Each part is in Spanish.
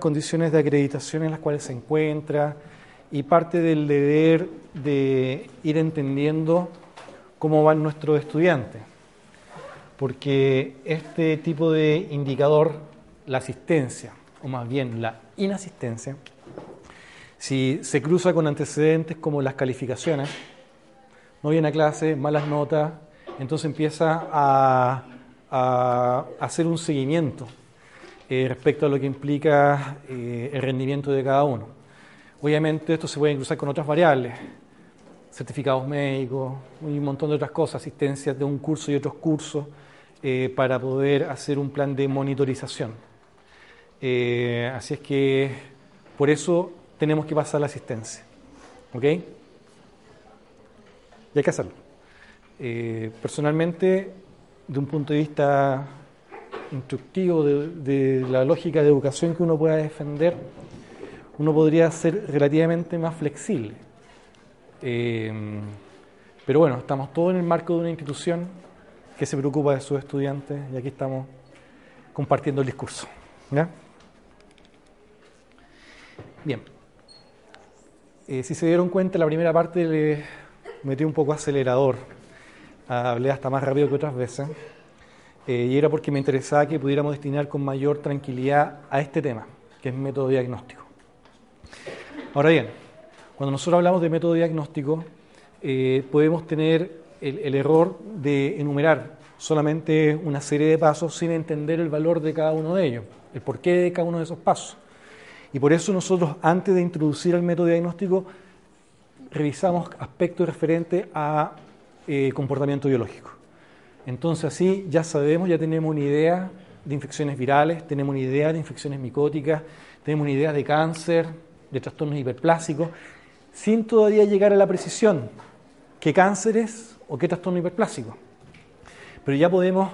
condiciones de acreditación en las cuales se encuentra y parte del deber de ir entendiendo cómo van nuestros estudiantes. Porque este tipo de indicador, la asistencia, o más bien la inasistencia, si se cruza con antecedentes como las calificaciones, no viene a clase, malas notas, entonces empieza a, hacer un seguimiento eh, respecto a lo que implica eh, el rendimiento de cada uno. Obviamente esto se puede cruzar con otras variables, certificados médicos, un montón de otras cosas, asistencias de un curso y otros cursos, eh, para poder hacer un plan de monitorización. así es que por eso tenemos que pasar la asistencia. ¿Ok? Y hay que hacerlo. Personalmente, de un punto de vista instructivo de, la lógica de educación que uno pueda defender, uno podría ser relativamente más flexible. Eh, pero bueno, estamos todos en el marco de una institución que se preocupa de sus estudiantes y aquí estamos compartiendo el discurso. Bien. Eh, si se dieron cuenta, la primera parte le metí un poco acelerador. Hablé hasta más rápido que otras veces. Eh, y era porque me interesaba que pudiéramos destinar con mayor tranquilidad a este tema, que es método diagnóstico. Ahora bien, cuando nosotros hablamos de método diagnóstico, eh, podemos tener el, error de enumerar solamente una serie de pasos sin entender el valor de cada uno de ellos, el porqué de cada uno de esos pasos. Y por eso nosotros, antes de introducir el método diagnóstico, revisamos aspectos referentes a eh, comportamiento biológico. Entonces así ya sabemos, ya tenemos una idea de infecciones virales, tenemos una idea de infecciones micóticas, tenemos una idea de cáncer, de trastornos hiperplásicos, sin todavía llegar a la precisión qué cáncer es o qué trastorno hiperplásico. Pero ya podemos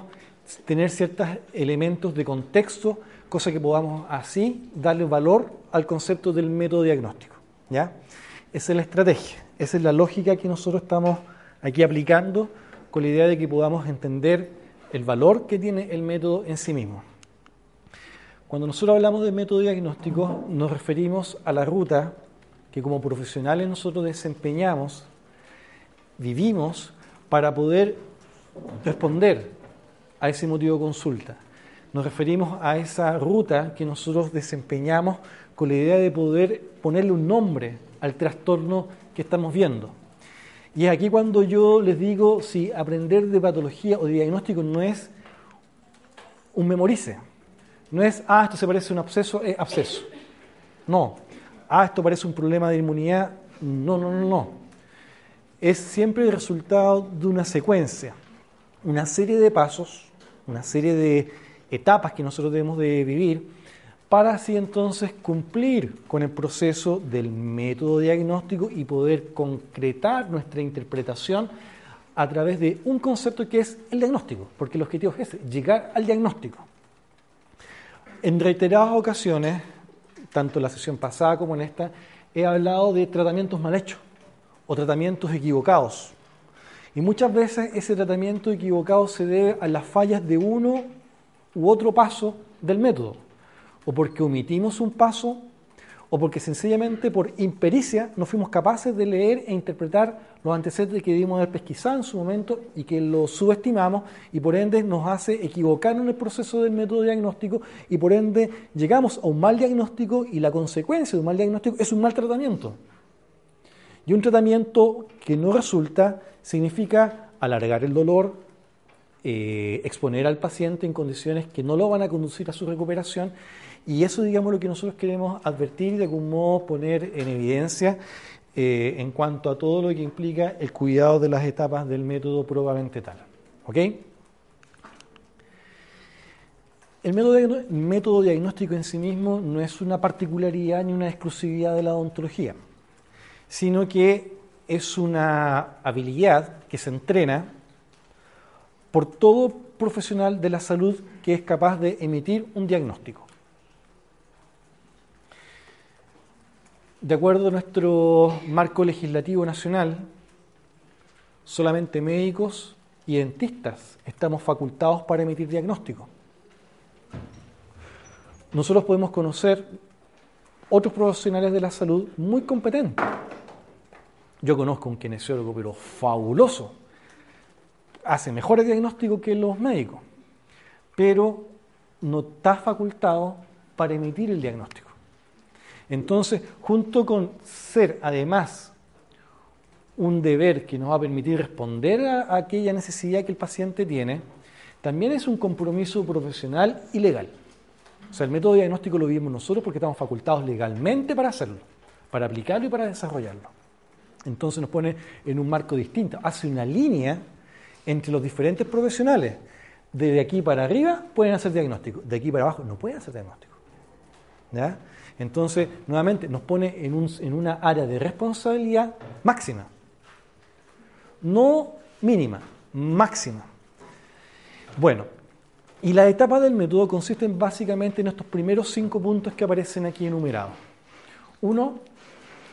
tener ciertos elementos de contexto cosa que podamos así darle valor al concepto del método diagnóstico. ¿ya? Esa es la estrategia, esa es la lógica que nosotros estamos aquí aplicando con la idea de que podamos entender el valor que tiene el método en sí mismo. Cuando nosotros hablamos de método diagnóstico nos referimos a la ruta que como profesionales nosotros desempeñamos, vivimos para poder responder a ese motivo de consulta nos referimos a esa ruta que nosotros desempeñamos con la idea de poder ponerle un nombre al trastorno que estamos viendo. Y es aquí cuando yo les digo si aprender de patología o de diagnóstico no es un memorice. No es, ah, esto se parece a un absceso, es absceso. No. Ah, esto parece un problema de inmunidad. No, no, no, no. Es siempre el resultado de una secuencia, una serie de pasos, una serie de etapas que nosotros debemos de vivir para así entonces cumplir con el proceso del método diagnóstico y poder concretar nuestra interpretación a través de un concepto que es el diagnóstico, porque el objetivo es ese, llegar al diagnóstico. En reiteradas ocasiones, tanto en la sesión pasada como en esta, he hablado de tratamientos mal hechos o tratamientos equivocados. Y muchas veces ese tratamiento equivocado se debe a las fallas de uno u otro paso del método, o porque omitimos un paso, o porque sencillamente por impericia no fuimos capaces de leer e interpretar los antecedentes que debimos haber pesquisado en su momento y que lo subestimamos y por ende nos hace equivocar en el proceso del método diagnóstico y por ende llegamos a un mal diagnóstico y la consecuencia de un mal diagnóstico es un mal tratamiento. Y un tratamiento que no resulta significa alargar el dolor, eh, exponer al paciente en condiciones que no lo van a conducir a su recuperación y eso digamos lo que nosotros queremos advertir y de algún modo poner en evidencia eh, en cuanto a todo lo que implica el cuidado de las etapas del método probablemente tal. ¿Ok? El método, método diagnóstico en sí mismo no es una particularidad ni una exclusividad de la odontología, sino que es una habilidad que se entrena por todo profesional de la salud que es capaz de emitir un diagnóstico. De acuerdo a nuestro marco legislativo nacional, solamente médicos y dentistas estamos facultados para emitir diagnóstico. Nosotros podemos conocer otros profesionales de la salud muy competentes. Yo conozco un kinesiólogo, pero fabuloso. Hace mejores diagnósticos que los médicos, pero no está facultado para emitir el diagnóstico. Entonces, junto con ser además un deber que nos va a permitir responder a aquella necesidad que el paciente tiene, también es un compromiso profesional y legal. O sea, el método diagnóstico lo vivimos nosotros porque estamos facultados legalmente para hacerlo, para aplicarlo y para desarrollarlo. Entonces nos pone en un marco distinto, hace una línea entre los diferentes profesionales. De aquí para arriba pueden hacer diagnóstico, de aquí para abajo no pueden hacer diagnóstico. Entonces, nuevamente, nos pone en, en una área de responsabilidad máxima. No mínima, máxima. Bueno, y la etapa del método consiste básicamente en estos primeros cinco puntos que aparecen aquí enumerados. Uno,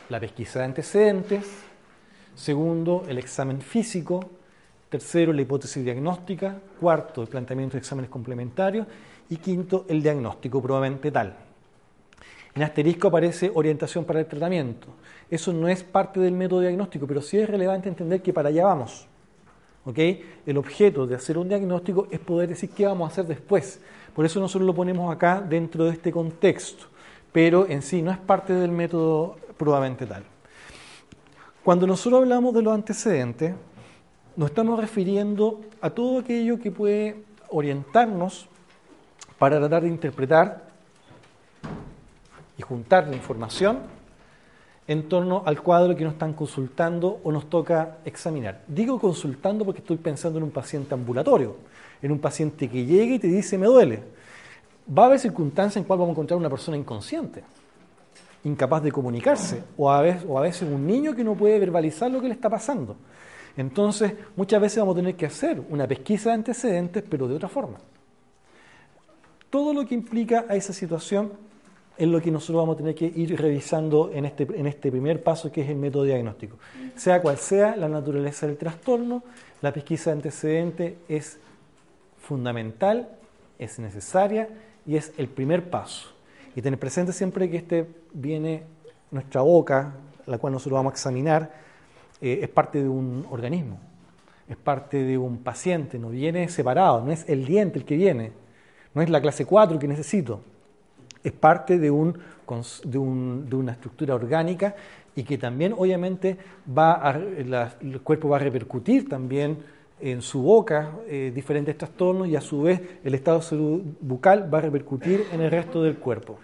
la pesquisa de antecedentes. Segundo, el examen físico. Tercero, la hipótesis diagnóstica. Cuarto, el planteamiento de exámenes complementarios. Y quinto, el diagnóstico probablemente tal. En asterisco aparece orientación para el tratamiento. Eso no es parte del método diagnóstico, pero sí es relevante entender que para allá vamos. El objeto de hacer un diagnóstico es poder decir qué vamos a hacer después. Por eso nosotros lo ponemos acá dentro de este contexto, pero en sí no es parte del método probablemente tal. Cuando nosotros hablamos de los antecedentes, nos estamos refiriendo a todo aquello que puede orientarnos para tratar de interpretar y juntar la información en torno al cuadro que nos están consultando o nos toca examinar. Digo consultando porque estoy pensando en un paciente ambulatorio, en un paciente que llega y te dice me duele. Va a haber circunstancias en cuales vamos a encontrar una persona inconsciente, incapaz de comunicarse, o a, veces, o a veces un niño que no puede verbalizar lo que le está pasando. Entonces, muchas veces vamos a tener que hacer una pesquisa de antecedentes, pero de otra forma. Todo lo que implica a esa situación es lo que nosotros vamos a tener que ir revisando en este, en este primer paso, que es el método diagnóstico. Sea cual sea la naturaleza del trastorno, la pesquisa de antecedentes es fundamental, es necesaria y es el primer paso. Y tener presente siempre que este viene nuestra boca, la cual nosotros vamos a examinar, eh, es parte de un organismo, es parte de un paciente, no viene separado, no es el diente el que viene, no es la clase 4 que necesito, es parte de, un, de, una estructura orgánica y que también obviamente va el cuerpo va a repercutir también en su boca eh, diferentes trastornos y a su vez el estado de bucal va a repercutir en el resto del cuerpo.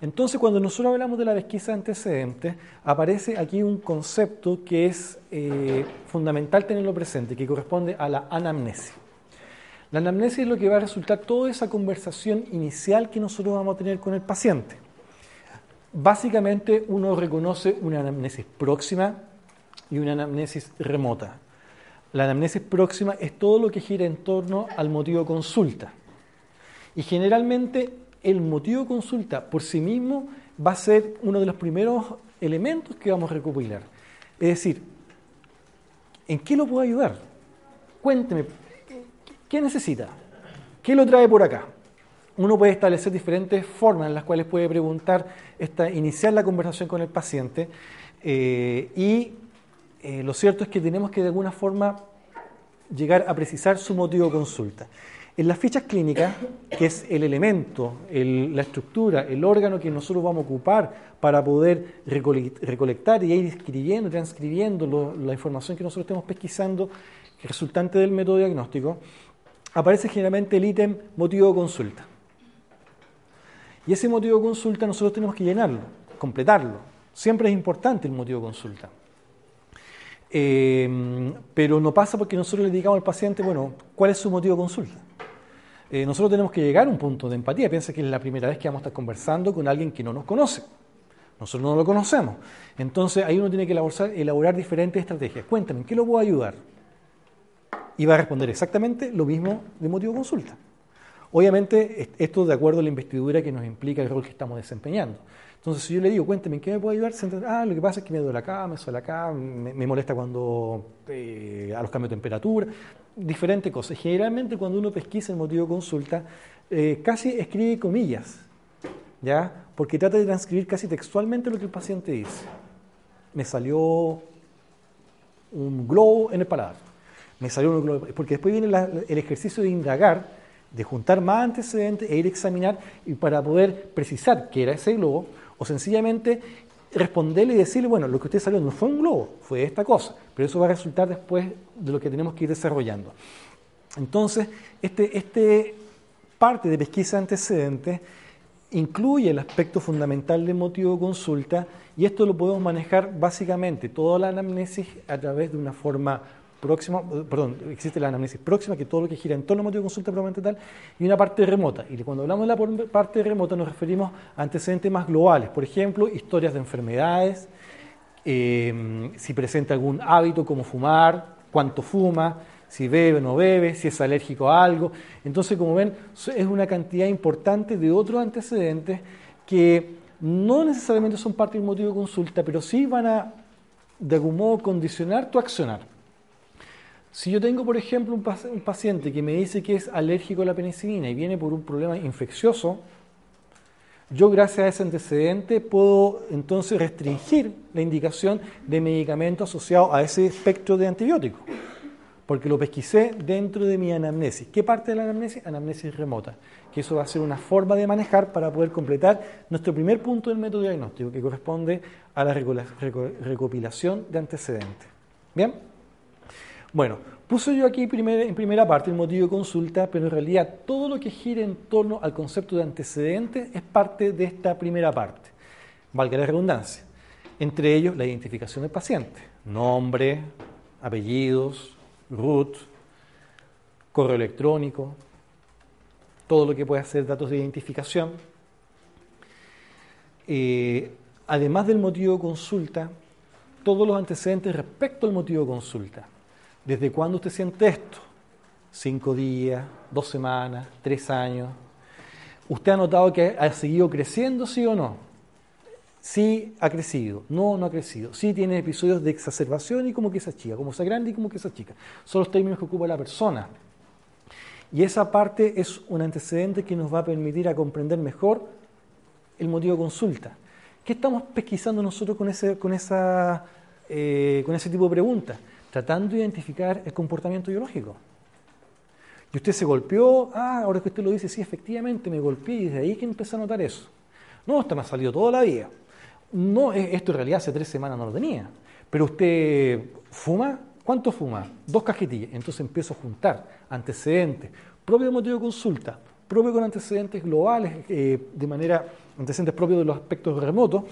Entonces, cuando nosotros hablamos de la pesquisa antecedente, aparece aquí un concepto que es eh, fundamental tenerlo presente, que corresponde a la anamnesis. La anamnesis es lo que va a resultar toda esa conversación inicial que nosotros vamos a tener con el paciente. Básicamente uno reconoce una anamnesis próxima y una anamnesis remota. La anamnesis próxima es todo lo que gira en torno al motivo de consulta. Y generalmente el motivo de consulta por sí mismo va a ser uno de los primeros elementos que vamos a recopilar. Es decir, ¿en qué lo puedo ayudar? Cuénteme, ¿Qué necesita? ¿Qué lo trae por acá? Uno puede establecer diferentes formas en las cuales puede preguntar, esta, iniciar la conversación con el paciente eh, y eh, lo cierto es que tenemos que de alguna forma llegar a precisar su motivo de consulta. En las fichas clínicas, que es el elemento, la estructura, el órgano que nosotros vamos a ocupar para poder recolectar y ir escribiendo, transcribiendo la información que nosotros estemos pesquisando resultante del método diagnóstico, aparece generalmente el ítem motivo de consulta. Y ese motivo de consulta nosotros tenemos que llenarlo, completarlo. Siempre es importante el motivo de consulta. Eh, pero no pasa porque nosotros le digamos al paciente, bueno, ¿cuál es su motivo de consulta? Eh, nosotros tenemos que llegar a un punto de empatía. Piensa que es la primera vez que vamos a estar conversando con alguien que no nos conoce. Nosotros no lo conocemos. Entonces ahí uno tiene que elaborar, diferentes estrategias. Cuéntame, ¿en qué lo puedo ayudar? Y va a responder exactamente lo mismo de motivo de consulta. Obviamente, esto de acuerdo a la investidura que nos implica el rol que estamos desempeñando. Entonces, si yo le digo, cuénteme, ¿en qué me puede ayudar? Ah, lo que pasa es que me duele acá, me suele acá, me, molesta cuando eh, a los cambios de temperatura, diferentes cosas. Generalmente, cuando uno pesquisa el motivo de consulta, eh, casi escribe comillas, ¿ya? porque trata de transcribir casi textualmente lo que el paciente dice. Me salió un globo en el paladar. Me salió un globo, porque después viene el ejercicio de indagar, de juntar más antecedentes e ir a examinar y para poder precisar qué era ese globo o sencillamente responderle y decirle, bueno, lo que usted salió no fue un globo, fue esta cosa, pero eso va a resultar después de lo que tenemos que ir desarrollando. Entonces, este, este parte de pesquisa antecedente incluye el aspecto fundamental del motivo de consulta y esto lo podemos manejar básicamente toda la anamnesis a través de una forma próxima, perdón, existe la anamnesis próxima, que todo lo que gira en torno al motivo de consulta probablemente tal, y una parte remota. Y cuando hablamos de la parte remota nos referimos a antecedentes más globales, por ejemplo, historias de enfermedades, eh, si presenta algún hábito como fumar, cuánto fuma, si bebe o no bebe, si es alérgico a algo. Entonces, como ven, es una cantidad importante de otros antecedentes que no necesariamente son parte del motivo de consulta, pero sí van a, de algún modo, condicionar tu accionar. Si yo tengo, por ejemplo, un, paciente que me dice que es alérgico a la penicilina y viene por un problema infeccioso, yo gracias a ese antecedente puedo entonces restringir la indicación de medicamentos asociados a ese espectro de antibióticos porque lo pesquisé dentro de mi anamnesis. ¿Qué parte de la anamnesis? Anamnesis remota, que eso va a ser una forma de manejar para poder completar nuestro primer punto del método diagnóstico, que corresponde a la recopilación de antecedentes. ¿Bien? Bueno, puse yo aquí en primera parte el motivo de consulta, pero en realidad todo lo que gira en torno al concepto de antecedentes es parte de esta primera parte, valga la redundancia. Entre ellos, la identificación del paciente, nombre, apellidos, root, correo electrónico, todo lo que pueda ser datos de identificación. Eh, además del motivo de consulta, todos los antecedentes respecto al motivo de consulta. ¿Desde cuándo usted siente esto? ¿Cinco días? ¿Dos semanas? ¿Tres años? ¿Usted ha notado que ha seguido creciendo, sí o no? Sí ha crecido, no, no ha crecido. Sí tiene episodios de exacerbación y como que esa chica, como esa grande y como que esa chica. Son los términos que ocupa la persona. Y esa parte es un antecedente que nos va a permitir a comprender mejor el motivo de consulta. ¿Qué estamos pesquisando nosotros con ese, con esa, eh, con ese tipo de preguntas? Tratando de identificar el comportamiento biológico. Y usted se golpeó, ah, ahora que usted lo dice, sí, efectivamente me golpeé y desde ahí que empecé a notar eso. No, esto me ha salido toda la vida. No, esto en realidad hace tres semanas no lo tenía. Pero usted fuma, ¿cuánto fuma? Dos cajetillas. Entonces empiezo a juntar antecedentes, propio motivo de consulta, propio con antecedentes globales, eh, de manera, antecedentes propios de los aspectos remotos,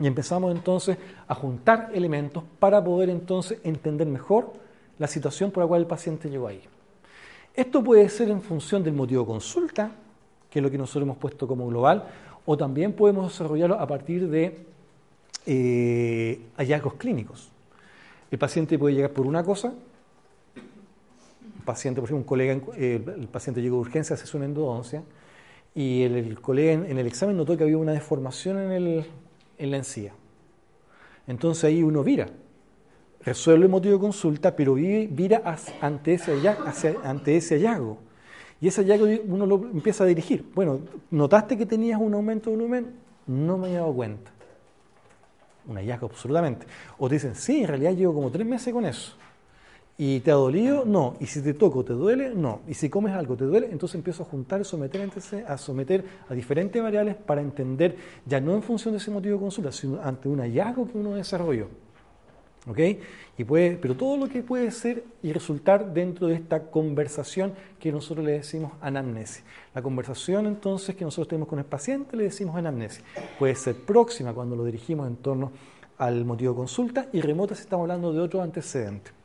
y empezamos entonces a juntar elementos para poder entonces entender mejor la situación por la cual el paciente llegó ahí. Esto puede ser en función del motivo de consulta, que es lo que nosotros hemos puesto como global, o también podemos desarrollarlo a partir de eh, hallazgos clínicos. El paciente puede llegar por una cosa, paciente, por ejemplo, un colega, eh, el paciente llegó de urgencia, hace una endodoncia, y el, colega en, el examen notó que había una deformación en, el, en la encía. Entonces ahí uno vira, resuelve el motivo de consulta, pero vira ante ese, ante ese hallazgo. Y ese hallazgo uno lo empieza a dirigir. Bueno, ¿notaste que tenías un aumento de volumen? No me había dado cuenta un hallazgo absolutamente. O te dicen, sí, en realidad llevo como tres meses con eso. ¿Y te ha dolido? No. ¿Y si te toco, te duele? No. ¿Y si comes algo, te duele? Entonces empiezo a juntar someter, a someter a diferentes variables para entender, ya no en función de ese motivo de consulta, sino ante un hallazgo que uno desarrolló. ¿Ok? Y puede, pero todo lo que puede ser y resultar dentro de esta conversación que nosotros le decimos anamnesis. La conversación entonces que nosotros tenemos con el paciente le decimos anamnesis. Puede ser próxima cuando lo dirigimos en torno al motivo de consulta y remota si estamos hablando de otro antecedente.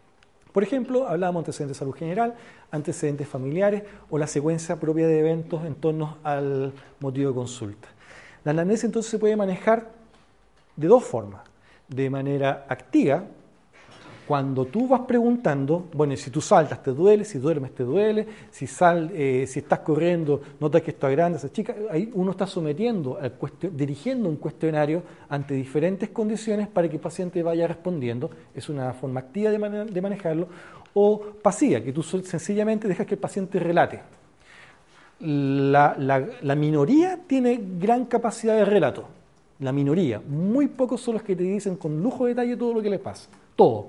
Por ejemplo, hablamos de antecedentes de salud general, antecedentes familiares o la secuencia propia de eventos en torno al motivo de consulta. La anamnesis entonces se puede manejar de dos formas de manera activa, cuando tú vas preguntando, bueno, si tú saltas te duele, si duermes te duele, si, sal, eh, si estás corriendo notas que esto grande, esa chica, ahí uno está sometiendo, al dirigiendo un cuestionario ante diferentes condiciones para que el paciente vaya respondiendo. Es una forma activa de, de manejarlo. O pasiva, que tú sencillamente dejas que el paciente relate. la, la, minoría tiene gran capacidad de relato. La minoría. Muy pocos son los que te dicen con lujo de detalle todo lo que les pasa. Todo.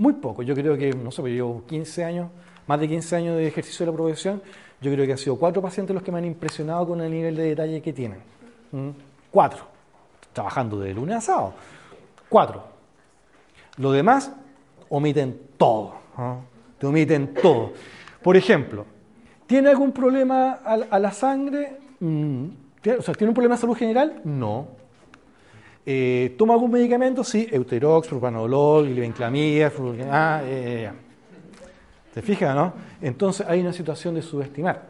Muy poco. Yo creo que, no sé, yo llevo 15 años, más de 15 años de ejercicio de la profesión. Yo creo que han sido cuatro pacientes los que me han impresionado con el nivel de detalle que tienen. ¿Mm? Cuatro. Trabajando de lunes a sábado. Cuatro. Lo demás, omiten todo. Te omiten todo. Por ejemplo, ¿tiene algún problema a, la sangre? Mm. O sea, ¿tiene un problema de salud general? No. Eh, ¿Toma algún medicamento? Sí, Euterox, propanolol, glibenclamida, ah, eh, ¿Te fijas, no? Entonces hay una situación de subestimar.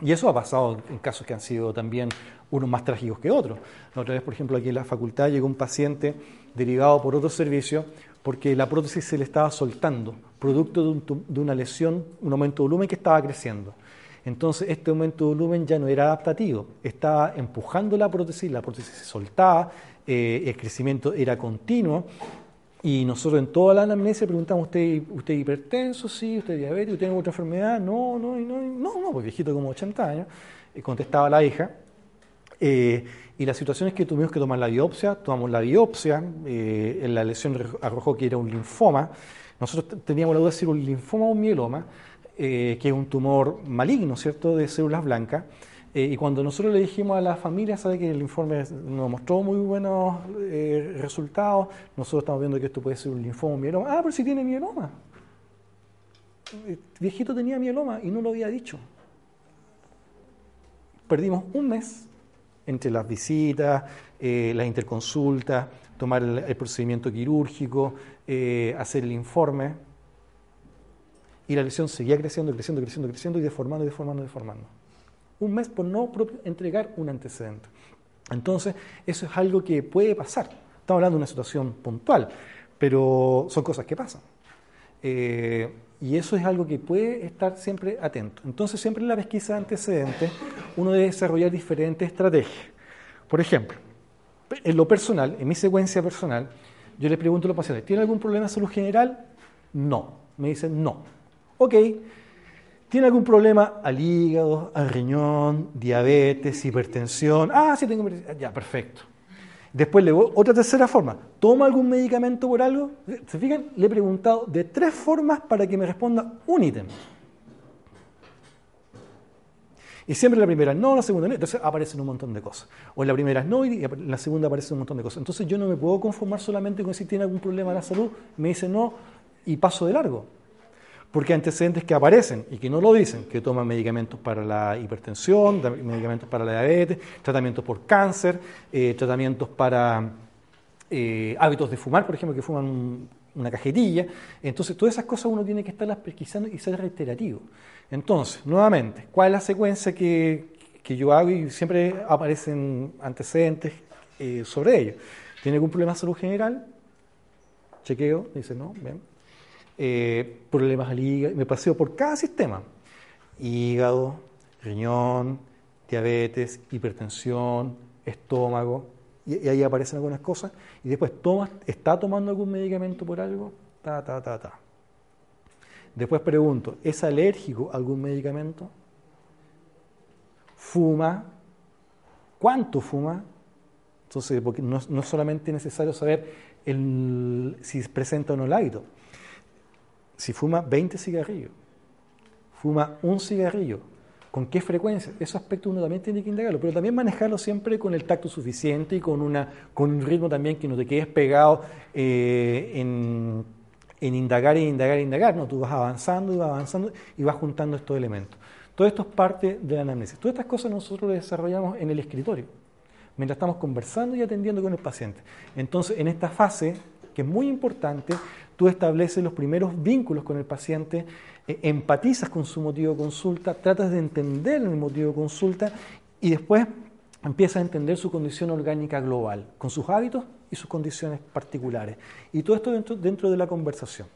Y eso ha pasado en casos que han sido también unos más trágicos que otros. Otra vez, por ejemplo, aquí en la facultad llegó un paciente derivado por otro servicio porque la prótesis se le estaba soltando, producto de, una lesión, un aumento de volumen que estaba creciendo. Entonces, este aumento de volumen ya no era adaptativo, estaba empujando la prótesis, la prótesis se soltaba, eh, el crecimiento era continuo. Y nosotros en toda la anamnesia preguntamos, ¿usted, usted hipertenso? Sí, ¿usted diabético? ¿Tiene otra enfermedad? No, no, no, no, no, pues viejito como 80 años. Eh, contestaba la hija. Eh, y la situación es que tuvimos que tomar la biopsia, tomamos la biopsia, la lesión arrojó que era un linfoma. Nosotros teníamos la duda de si era un linfoma o un mieloma, que es un tumor maligno, ¿cierto?, de células blancas. Eh, y cuando nosotros le dijimos a la familia, sabe que el informe nos mostró muy buenos resultados, nosotros estamos viendo que esto puede ser un linfoma un mieloma. Ah, pero si tiene mieloma. El viejito tenía mieloma y no lo había dicho. Perdimos un mes entre las visitas, eh, las interconsultas, tomar el, procedimiento quirúrgico, eh, hacer el informe. Y la lesión seguía creciendo, creciendo, creciendo, creciendo y deformando, deformando, deformando. Un mes por no entregar un antecedente. Entonces, eso es algo que puede pasar. Estamos hablando de una situación puntual, pero son cosas que pasan. Eh, y eso es algo que puede estar siempre atento. Entonces, siempre en la pesquisa de antecedentes, uno debe desarrollar diferentes estrategias. Por ejemplo, en lo personal, en mi secuencia personal, yo le pregunto a los pacientes, ¿tiene algún problema de salud general? No. Me dicen no. Ok. ¿Tiene algún problema al hígado, al riñón, diabetes, hipertensión? Ah, sí tengo hipertensión. Ya, perfecto. Después, le otra tercera forma, ¿toma algún medicamento por algo? ¿Se fijan? Le he preguntado de tres formas para que me responda un ítem. Y siempre la primera no, la segunda no, entonces aparecen un montón de cosas. O en la primera no y en la segunda aparecen un montón de cosas. Entonces yo no me puedo conformar solamente con si tiene algún problema de la salud, me dice no y paso de largo. Porque antecedentes que aparecen y que no lo dicen, que toman medicamentos para la hipertensión, medicamentos para la diabetes, tratamientos por cáncer, eh, tratamientos para eh, hábitos de fumar, por ejemplo, que fuman una cajetilla. Entonces, todas esas cosas uno tiene que estarlas pesquisando y ser reiterativo. Entonces, nuevamente, ¿cuál es la secuencia que, yo hago y siempre aparecen antecedentes eh, sobre ello? ¿Tiene algún problema de salud general? Chequeo, dice, no, bien eh, problemas al hígado, me paseo por cada sistema, hígado, riñón, diabetes, hipertensión, estómago, y, ahí aparecen algunas cosas, y después toma, está tomando algún medicamento por algo, ta, ta, ta, ta. Después pregunto, ¿es alérgico a algún medicamento? ¿Fuma? ¿Cuánto fuma? Entonces, porque no, no es solamente necesario saber si presenta o no el hábito, si fuma 20 cigarrillos, fuma un cigarrillo, ¿con qué frecuencia? Ese aspecto uno también tiene que indagarlo, pero también manejarlo siempre con el tacto suficiente y con, una, con un ritmo también que no te quedes pegado eh, en, en, indagar e indagar e indagar. No, tú vas avanzando y vas avanzando y vas juntando estos elementos. Todo esto es parte de la anamnesis. Todas estas cosas nosotros las desarrollamos en el escritorio, mientras estamos conversando y atendiendo con el paciente. Entonces, en esta fase, que es muy importante, tú estableces los primeros vínculos con el paciente, eh, empatizas con su motivo de consulta, tratas de entender el motivo de consulta y después empiezas a entender su condición orgánica global, con sus hábitos y sus condiciones particulares. Y todo esto dentro, de la conversación.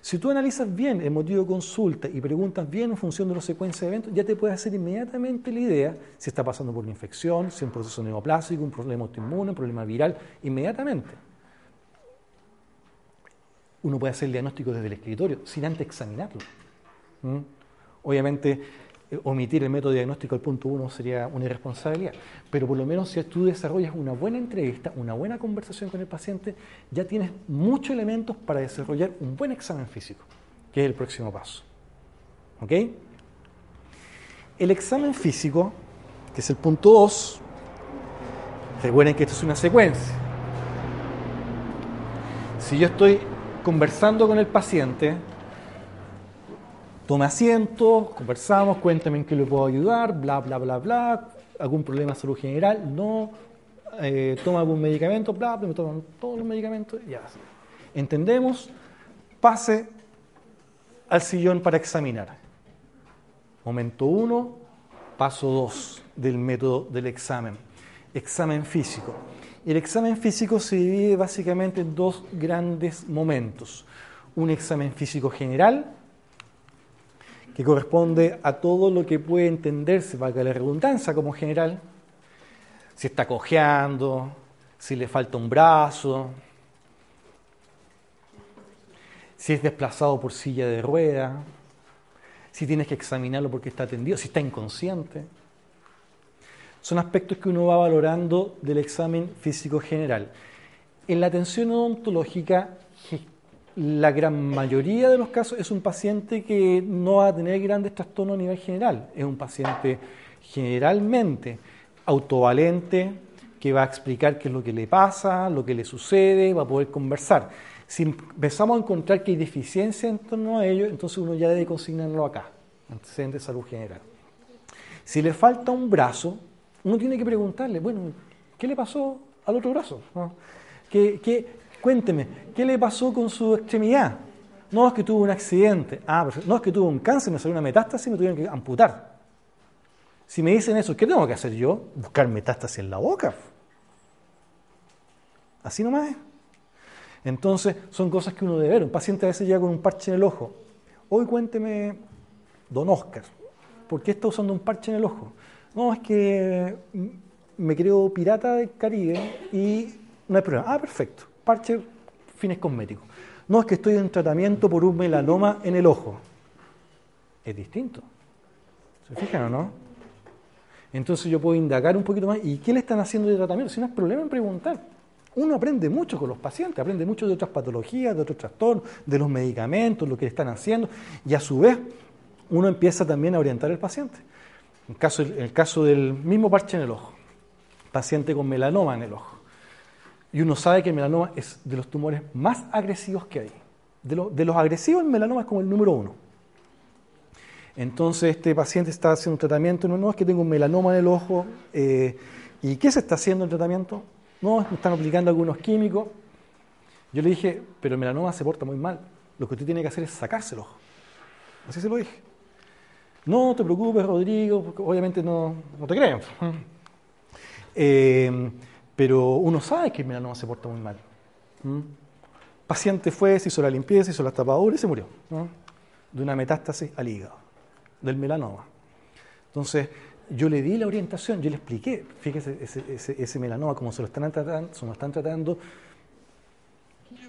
Si tú analizas bien el motivo de consulta y preguntas bien en función de los secuencias de eventos, ya te puedes hacer inmediatamente la idea si está pasando por una infección, si es un proceso neoplásico, un problema autoinmune, un problema viral, inmediatamente uno puede hacer el diagnóstico desde el escritorio sin antes examinarlo. Obviamente, eh, omitir el método diagnóstico al punto uno sería una irresponsabilidad. Pero por lo menos si tú desarrollas una buena entrevista, una buena conversación con el paciente, ya tienes muchos elementos para desarrollar un buen examen físico, que es el próximo paso. ¿Ok? El examen físico, que es el punto 2, recuerden que esto es una secuencia. Si yo estoy conversando con el paciente, tome asiento, conversamos, cuéntame en qué le puedo ayudar, bla, bla, bla, bla, algún problema de salud general, no, eh, toma algún medicamento, bla, bla, me toman todos los medicamentos, ya. Entendemos, pase al sillón para examinar. Momento 1, paso 2 del método del examen. Examen físico. El examen físico se divide básicamente en dos grandes momentos. Un examen físico general, que corresponde a todo lo que puede entenderse, que la redundancia como general, si está cojeando, si le falta un brazo, si es desplazado por silla de rueda, si tienes que examinarlo porque está atendido, si está inconsciente. Son aspectos que uno va valorando del examen físico general. En la atención odontológica la gran mayoría de los casos es un paciente que no va a tener grandes trastornos a nivel general. Es un paciente generalmente autovalente, que va a explicar qué es lo que le pasa, lo que le sucede, va a poder conversar. Si empezamos a encontrar que hay deficiencia en torno a ello, entonces uno ya debe consignarlo acá, antecedente de salud general. Si le falta un brazo, uno tiene que preguntarle, bueno, ¿qué le pasó al otro brazo? ¿Qué, qué, Cuénteme, ¿qué le pasó con su extremidad? No es que tuvo un accidente. Ah, no es que tuvo un cáncer, me salió una metástasis y me tuvieron que amputar. Si me dicen eso, ¿qué tengo que hacer yo? Buscar metástasis en la boca. Así nomás es. Entonces, son cosas que uno debe ver. Un paciente a veces llega con un parche en el ojo. Hoy cuénteme, don Oscar, ¿por qué está usando un parche en el ojo? No, es que me creo pirata del Caribe y no hay problema. Ah, perfecto parche, fines cosméticos. No es que estoy en tratamiento por un melanoma en el ojo. Es distinto. ¿Se fijan o no? Entonces yo puedo indagar un poquito más. ¿Y qué le están haciendo de tratamiento? Si no es problema en preguntar. Uno aprende mucho con los pacientes, aprende mucho de otras patologías, de otros trastornos, de los medicamentos, lo que le están haciendo, y a su vez uno empieza también a orientar al paciente. En, el caso del mismo parche en el ojo, paciente con melanoma en el ojo. Y uno sabe que el melanoma es de los tumores más agresivos que hay. De, los agresivos, el melanoma es como el número uno. Entonces, este paciente está haciendo un tratamiento. No, no es que tengo un melanoma en el ojo. Eh, ¿Y qué se está haciendo el tratamiento? No, están aplicando algunos químicos. Yo le dije, pero el melanoma se porta muy mal. Lo que usted tiene que hacer es sacarse el ojo. Así se lo dije. No te preocupes, Rodrigo, porque obviamente no, no te creen. Eh, pero uno sabe que el melanoma se porta muy mal. Paciente fue, se hizo la limpieza, hizo las tapaduras y se murió. De una metástasis al hígado, del melanoma. Entonces, yo le di la orientación, yo le expliqué, fíjese, ese, melanoma, como se lo están tratando, se lo están tratando,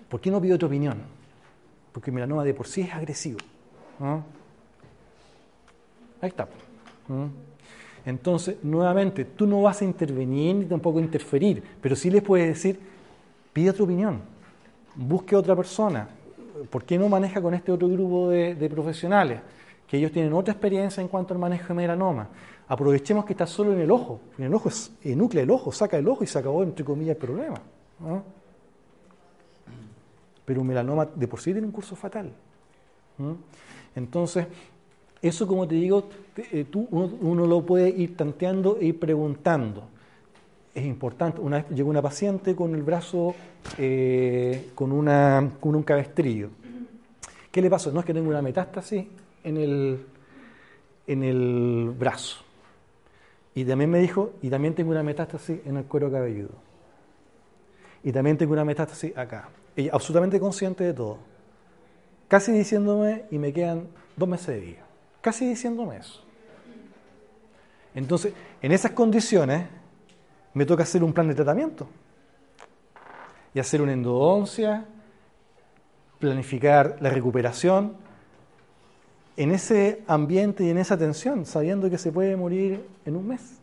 ¿por qué no pide otra opinión? Porque el melanoma de por sí es agresivo. Ahí está. Entonces, nuevamente, tú no vas a intervenir ni tampoco interferir, pero sí les puedes decir, pide otra opinión, busque otra persona. ¿Por qué no maneja con este otro grupo de, profesionales? Que ellos tienen otra experiencia en cuanto al manejo de melanoma. Aprovechemos que está solo en el ojo. En el ojo es, núcleo el ojo, saca el ojo y se acabó, entre comillas, el problema. Pero un melanoma de por sí tiene un curso fatal. Entonces, eso, como te digo, eh, tú, uno, lo puede ir tanteando e ir preguntando. Es importante. Una vez llegó una paciente con el brazo, eh, con, una, con un cabestrillo. ¿Qué le pasó? No es que tenga una metástasis en el, en el brazo. Y también me dijo, y también tengo una metástasis en el cuero cabelludo. Y también tengo una metástasis acá. Ella absolutamente consciente de todo. Casi diciéndome, y me quedan dos meses de vida casi diciéndome eso. Entonces, en esas condiciones, me toca hacer un plan de tratamiento y hacer una endodoncia, planificar la recuperación en ese ambiente y en esa tensión, sabiendo que se puede morir en un mes.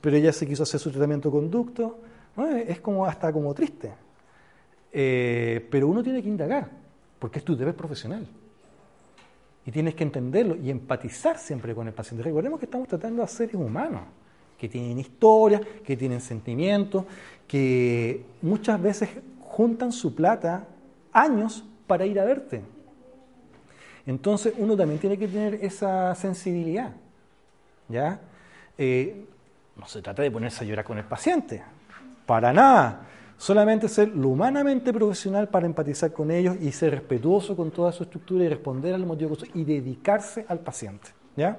Pero ella se quiso hacer su tratamiento conducto, es como hasta como triste. Eh, pero uno tiene que indagar, porque es tu deber profesional. Y tienes que entenderlo y empatizar siempre con el paciente. Recordemos que estamos tratando a seres humanos, que tienen historias, que tienen sentimientos, que muchas veces juntan su plata años para ir a verte. Entonces uno también tiene que tener esa sensibilidad. ¿ya? Eh, no se trata de ponerse a llorar con el paciente, para nada. Solamente ser lo humanamente profesional para empatizar con ellos y ser respetuoso con toda su estructura y responder al motivo y dedicarse al paciente. ¿ya?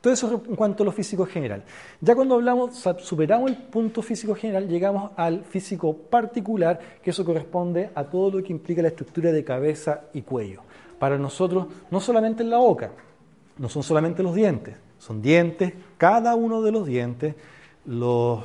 Todo eso en cuanto a lo físico general. Ya cuando hablamos, superamos el punto físico general, llegamos al físico particular, que eso corresponde a todo lo que implica la estructura de cabeza y cuello. Para nosotros, no solamente en la boca, no son solamente los dientes, son dientes, cada uno de los dientes, los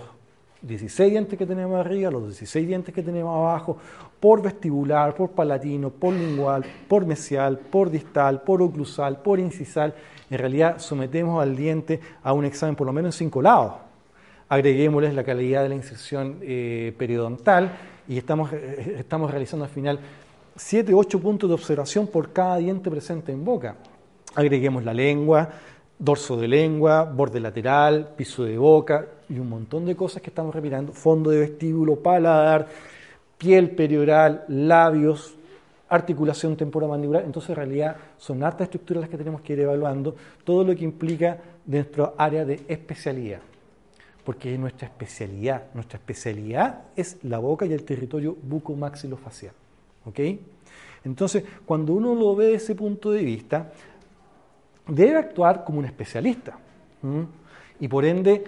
16 dientes que tenemos arriba, los 16 dientes que tenemos abajo, por vestibular, por palatino, por lingual, por mesial, por distal, por oclusal, por incisal. En realidad sometemos al diente a un examen por lo menos en cinco lados. Agreguémosles la calidad de la inserción eh, periodontal y estamos, eh, estamos realizando al final 7, 8 puntos de observación por cada diente presente en boca. Agreguemos la lengua, dorso de lengua, borde lateral, piso de boca y un montón de cosas que estamos repitiendo, fondo de vestíbulo, paladar, piel perioral, labios, articulación temporomandibular. Entonces, en realidad, son hartas estructuras las que tenemos que ir evaluando, todo lo que implica nuestra área de especialidad. Porque es nuestra especialidad. Nuestra especialidad es la boca y el territorio bucomaxilofacial. ¿Ok? Entonces, cuando uno lo ve desde ese punto de vista, debe actuar como un especialista y por ende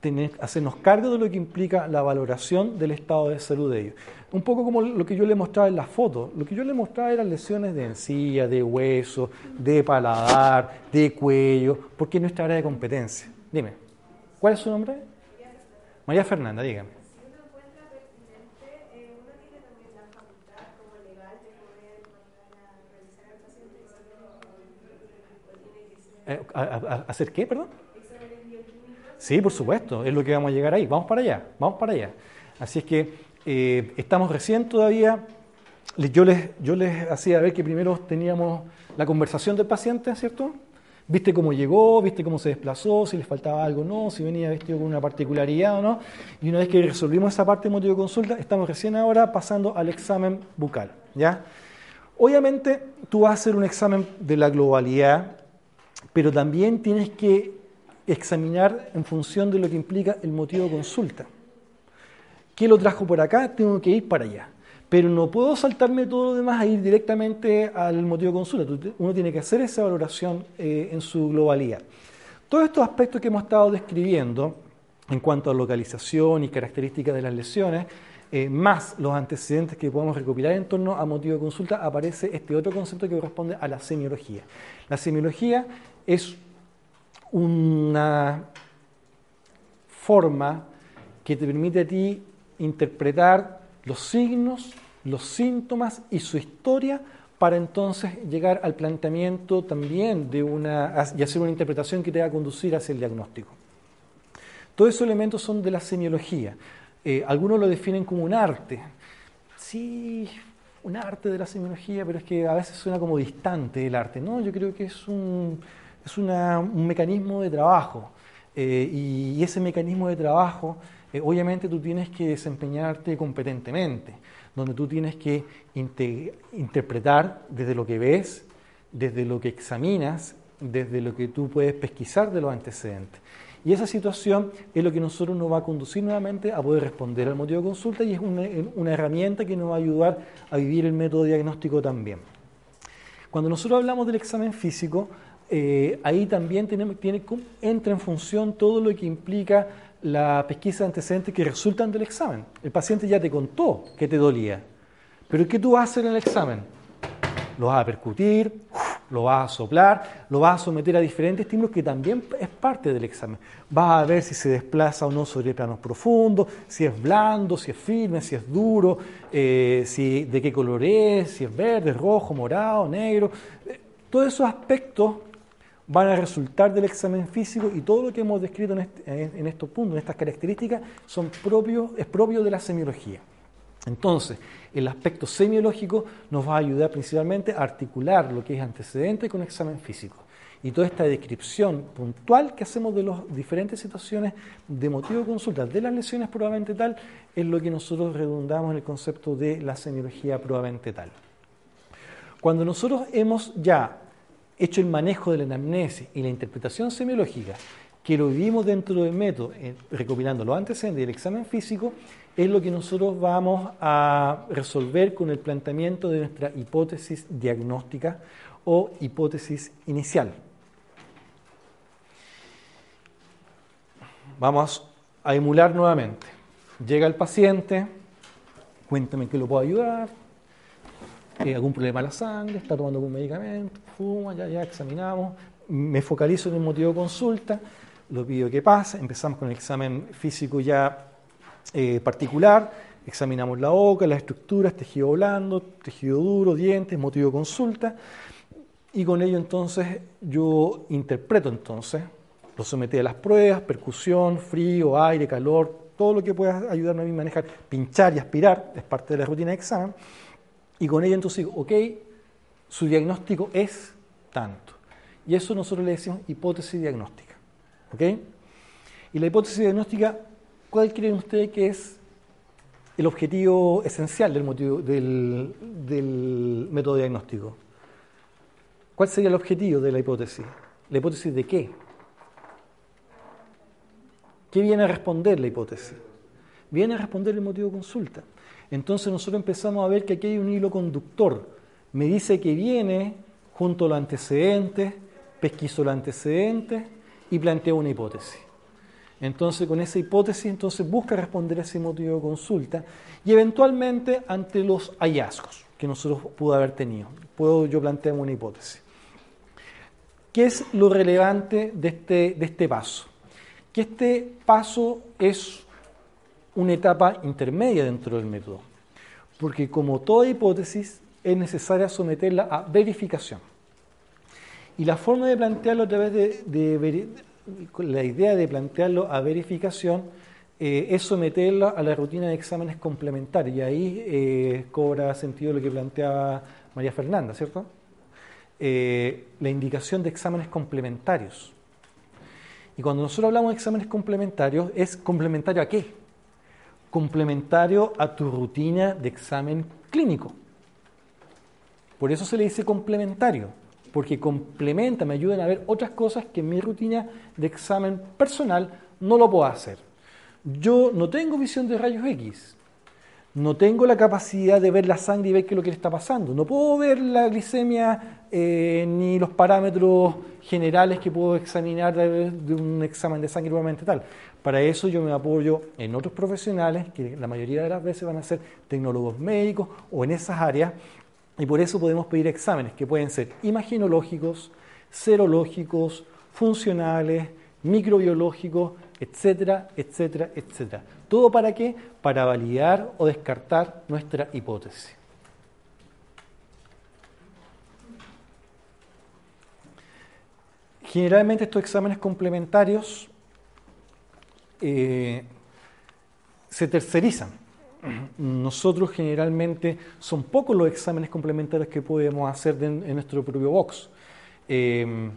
tener, hacernos cargo de lo que implica la valoración del estado de salud de ellos. Un poco como lo que yo le mostraba en la foto. Lo que yo le mostraba eran lesiones de encía, de hueso, de paladar, de cuello, porque es nuestra área de competencia. Dime, ¿cuál es su nombre? María Fernanda, dígame. Eh, ¿Hacer qué, perdón? Sí, por supuesto, es lo que vamos a llegar ahí. Vamos para allá, vamos para allá. Así es que eh, estamos recién todavía. Yo les, yo les hacía ver que primero teníamos la conversación del paciente, ¿cierto? Viste cómo llegó, viste cómo se desplazó, si les faltaba algo o no, si venía vestido con una particularidad o no. Y una vez que resolvimos esa parte de motivo de consulta, estamos recién ahora pasando al examen bucal. ¿ya? Obviamente, tú vas a hacer un examen de la globalidad pero también tienes que examinar en función de lo que implica el motivo de consulta. ¿Qué lo trajo por acá? Tengo que ir para allá. Pero no puedo saltarme todo lo demás a ir directamente al motivo de consulta. Uno tiene que hacer esa valoración eh, en su globalidad. Todos estos aspectos que hemos estado describiendo en cuanto a localización y características de las lesiones, eh, más los antecedentes que podemos recopilar en torno a motivo de consulta, aparece este otro concepto que corresponde a la semiología. La semiología es una forma que te permite a ti interpretar los signos, los síntomas y su historia para entonces llegar al planteamiento también de una y hacer una interpretación que te va a conducir hacia el diagnóstico. Todos esos elementos son de la semiología. Eh, algunos lo definen como un arte. Sí, un arte de la semiología, pero es que a veces suena como distante el arte. No, yo creo que es un, es un mecanismo de trabajo. Eh, y, ese mecanismo de trabajo, eh, obviamente tú tienes que desempeñarte competentemente, donde tú tienes que interpretar desde lo que ves, desde lo que examinas, desde lo que tú puedes pesquisar de los antecedentes. Y esa situación es lo que nosotros nos va a conducir nuevamente a poder responder al motivo de consulta y es una, una herramienta que nos va a ayudar a vivir el método diagnóstico también. Cuando nosotros hablamos del examen físico, eh, ahí también tiene, entra en función todo lo que implica la pesquisa de antecedentes que resultan del examen. El paciente ya te contó que te dolía, pero ¿qué tú hacer en el examen? Lo vas a percutir, lo vas a soplar, lo vas a someter a diferentes estímulos que también es parte del examen. Vas a ver si se desplaza o no sobre planos profundos, si es blando, si es firme, si es duro, eh, si, de qué color es, si es verde, rojo, morado, negro. Eh, todos esos aspectos van a resultar del examen físico y todo lo que hemos descrito en, este, en estos puntos, en estas características, son propios, es propio de la semiología. Entonces, el aspecto semiológico nos va a ayudar principalmente a articular lo que es antecedente con examen físico. Y toda esta descripción puntual que hacemos de las diferentes situaciones de motivo de consulta de las lesiones probablemente tal es lo que nosotros redundamos en el concepto de la semiología probablemente tal. Cuando nosotros hemos ya hecho el manejo de la anamnesis y la interpretación semiológica, que lo vivimos dentro del método, eh, recopilando los antecedentes del examen físico, es lo que nosotros vamos a resolver con el planteamiento de nuestra hipótesis diagnóstica o hipótesis inicial. Vamos a emular nuevamente. Llega el paciente, cuéntame qué lo puedo ayudar, eh, algún problema de la sangre, está tomando algún medicamento, fuma, ya, ya examinamos, me focalizo en el motivo de consulta, lo pido que pase, empezamos con el examen físico ya eh, particular, examinamos la boca, las estructuras, tejido blando, tejido duro, dientes, motivo de consulta, y con ello entonces yo interpreto entonces, lo sometí a las pruebas, percusión, frío, aire, calor, todo lo que pueda ayudarme a mí a manejar, pinchar y aspirar, es parte de la rutina de examen, y con ello entonces digo, ok, su diagnóstico es tanto. Y eso nosotros le decimos hipótesis diagnóstica. ¿Ok? Y la hipótesis diagnóstica ¿cuál creen ustedes que es el objetivo esencial del, motivo, del, método diagnóstico? ¿Cuál sería el objetivo de la hipótesis? ¿La hipótesis de qué? ¿Qué viene a responder la hipótesis? Viene a responder el motivo de consulta. Entonces nosotros empezamos a ver que aquí hay un hilo conductor. Me dice que viene junto a los antecedentes, pesquiso los antecedentes y planteo una hipótesis. Entonces, con esa hipótesis, entonces busca responder a ese motivo de consulta y eventualmente ante los hallazgos que nosotros pudo haber tenido. Puedo yo plantear una hipótesis. ¿Qué es lo relevante de este, de este paso? Que este paso es una etapa intermedia dentro del método, porque como toda hipótesis es necesaria someterla a verificación. Y la forma de plantearlo a través de, la idea de plantearlo a verificación eh, es someterlo a la rutina de exámenes complementarios. Y ahí eh, cobra sentido lo que planteaba María Fernanda, ¿cierto? Eh, la indicación de exámenes complementarios. Y cuando nosotros hablamos de exámenes complementarios, ¿es complementario a qué? Complementario a tu rutina de examen clínico. Por eso se le dice complementario porque complementa, me ayudan a ver otras cosas que en mi rutina de examen personal no lo puedo hacer. Yo no tengo visión de rayos X, no tengo la capacidad de ver la sangre y ver qué es lo que le está pasando, no puedo ver la glicemia eh, ni los parámetros generales que puedo examinar de, de un examen de sangre igualmente tal. Para eso yo me apoyo en otros profesionales que la mayoría de las veces van a ser tecnólogos médicos o en esas áreas y por eso podemos pedir exámenes que pueden ser imaginológicos, serológicos, funcionales, microbiológicos, etcétera, etcétera, etcétera. ¿Todo para qué? Para validar o descartar nuestra hipótesis. Generalmente estos exámenes complementarios eh, se tercerizan nosotros generalmente son pocos los exámenes complementarios que podemos hacer en nuestro propio box. Em,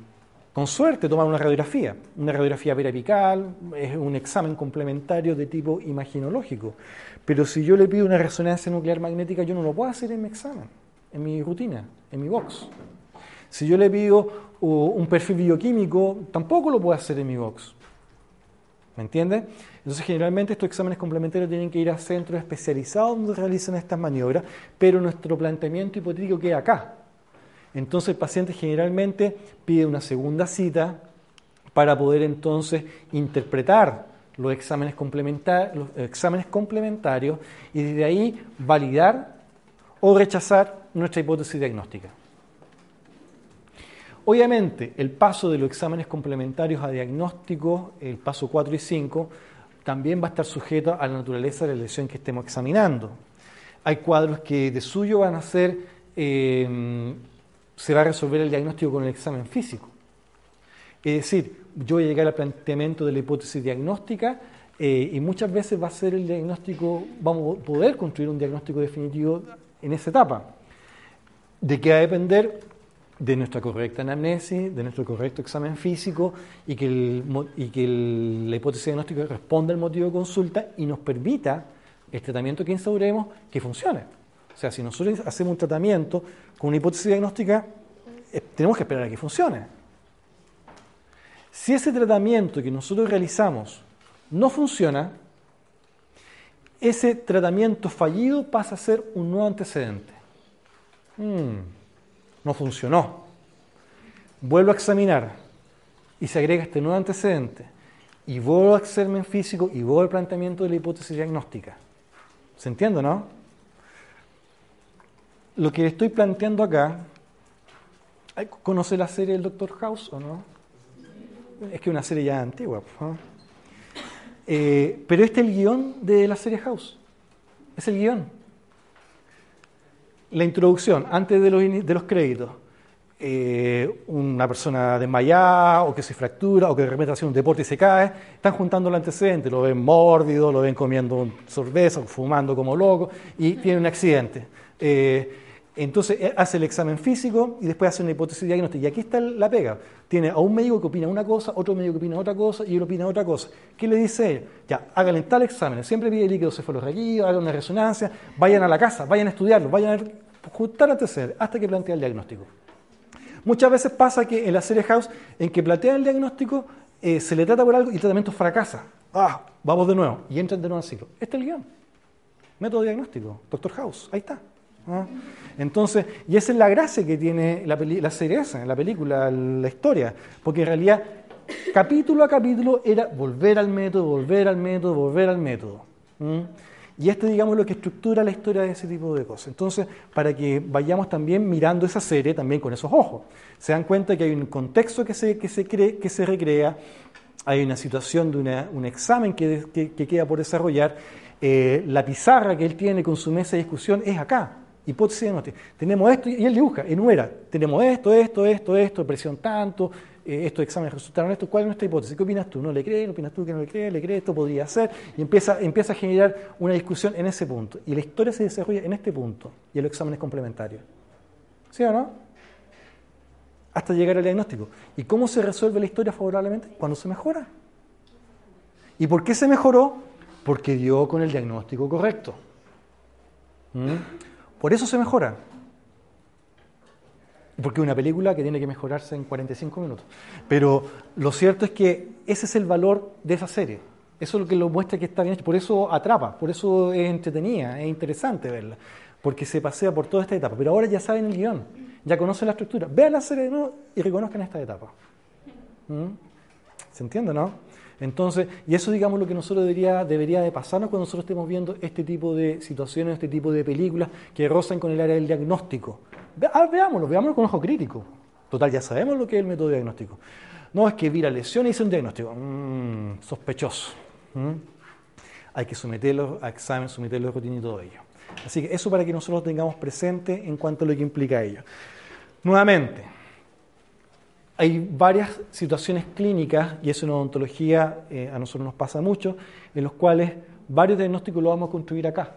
con suerte tomar una radiografía, una radiografía periapical, es un examen complementario de tipo imaginológico. Pero si yo le pido una resonancia nuclear magnética, yo no lo puedo hacer en mi examen, en mi rutina, en mi box. Si yo le pido un perfil bioquímico, tampoco lo puedo hacer en mi box. ¿Me entiende? Entonces, generalmente estos exámenes complementarios tienen que ir a centros especializados donde realizan estas maniobras, pero nuestro planteamiento hipotético queda acá. Entonces, el paciente generalmente pide una segunda cita para poder entonces interpretar los exámenes, los exámenes complementarios y desde ahí validar o rechazar nuestra hipótesis diagnóstica. Obviamente, el paso de los exámenes complementarios a diagnóstico, el paso 4 y 5, también va a estar sujeto a la naturaleza de la lesión que estemos examinando. Hay cuadros que de suyo van a ser, eh, se va a resolver el diagnóstico con el examen físico. Es decir, yo voy a llegar al planteamiento de la hipótesis diagnóstica eh, y muchas veces va a ser el diagnóstico, vamos a poder construir un diagnóstico definitivo en esa etapa. ¿De qué va a depender? De nuestra correcta anamnesis, de nuestro correcto examen físico y que, y que la hipótesis diagnóstica responda al motivo de consulta y nos permita el tratamiento que instauremos que funcione. O sea, si nosotros hacemos un tratamiento con una hipótesis diagnóstica, eh, tenemos que esperar a que funcione. Si ese tratamiento que nosotros realizamos no funciona, ese tratamiento fallido pasa a ser un nuevo antecedente. Hmm, no funcionó. Vuelvo a examinar y se agrega este nuevo antecedente y vuelvo a examen físico y vuelvo al planteamiento de la hipótesis diagnóstica. ¿Se entiende, no? Lo que estoy planteando acá, ¿conoce la serie del Doctor House o no? Es que es una serie ya antigua. Eh, pero este es el guion de la serie House. Es el guion. La introducción, antes de los, créditos. Eh, una persona desmayada o que se fractura o que de repente hace un deporte y se cae, están juntando el antecedente, lo ven mórbido, lo ven comiendo cerveza, fumando como loco y tiene un accidente. Eh, entonces eh, hace el examen físico y después hace una hipótesis diagnóstica. Y aquí está la pega. Tiene a un médico que opina una cosa, otro médico que opina otra cosa y él opina otra cosa. ¿Qué le dice él? Ya, háganle tal examen. Siempre pide líquido cefalorraquídeo, hagan una resonancia, vayan a la casa, vayan a estudiarlo, vayan a juntar antecedentes hasta que plantea el diagnóstico. Muchas veces pasa que en la serie House, en que plantea el diagnóstico, eh, se le trata por algo y el tratamiento fracasa. Ah, vamos de nuevo. Y entran de nuevo al ciclo. Este es el guion. Método diagnóstico. Doctor House. Ahí está. Entonces, y esa es la gracia que tiene la, serie esa, la película, la historia, porque en realidad capítulo a capítulo era volver al método, volver al método, volver al método. Y este, digamos, lo que estructura la historia de ese tipo de cosas. Entonces, para que vayamos también mirando esa serie también con esos ojos. Se dan cuenta que hay un contexto que se, que se, cree, que se recrea, hay una situación de un examen que, que, queda por desarrollar, eh, la pizarra que él tiene con su mesa de discusión es acá hipótesis diagnóstica. Tenemos esto y él dibuja, enumera. Tenemos esto, esto, esto, esto, presión tanto, eh, estos exámenes resultaron esto. ¿Cuál es nuestra hipótesis? ¿Qué opinas tú? ¿No le crees? ¿No opinas tú que no le crees? ¿Le crees? ¿Esto podría ser? Y empieza, empieza a generar una discusión en ese punto. Y la historia se desarrolla en este punto y el examen es complementario. ¿Sí o no? Hasta llegar al diagnóstico. ¿Y cómo se resuelve la historia favorablemente? Cuando se mejora. ¿Y por qué se mejoró? Porque dio con el diagnóstico correcto. ¿Mm? Por eso se mejora. Porque es una película que tiene que mejorarse en 45 minutos. Pero lo cierto es que ese es el valor de esa serie. Eso es lo que lo muestra que está bien hecho. Por eso atrapa, por eso es entretenida, es interesante verla. Porque se pasea por toda esta etapa. Pero ahora ya saben el guion, ya conocen la estructura. Vean la serie de nuevo y reconozcan esta etapa. ¿Mm? ¿Se entiende, no? Entonces, y eso digamos lo que nosotros debería, debería de pasarnos cuando nosotros estemos viendo este tipo de situaciones, este tipo de películas que rozan con el área del diagnóstico. Ah, veámoslo, veámoslo con ojo crítico. Total, ya sabemos lo que es el método diagnóstico. No es que vi la lesión y hice un diagnóstico. Mm, sospechoso. Mm. Hay que someterlo a examen, someterlo a rutina y todo ello. Así que eso para que nosotros tengamos presente en cuanto a lo que implica ello. Nuevamente, hay varias situaciones clínicas, y eso en odontología eh, a nosotros nos pasa mucho, en los cuales varios diagnósticos los vamos a construir acá.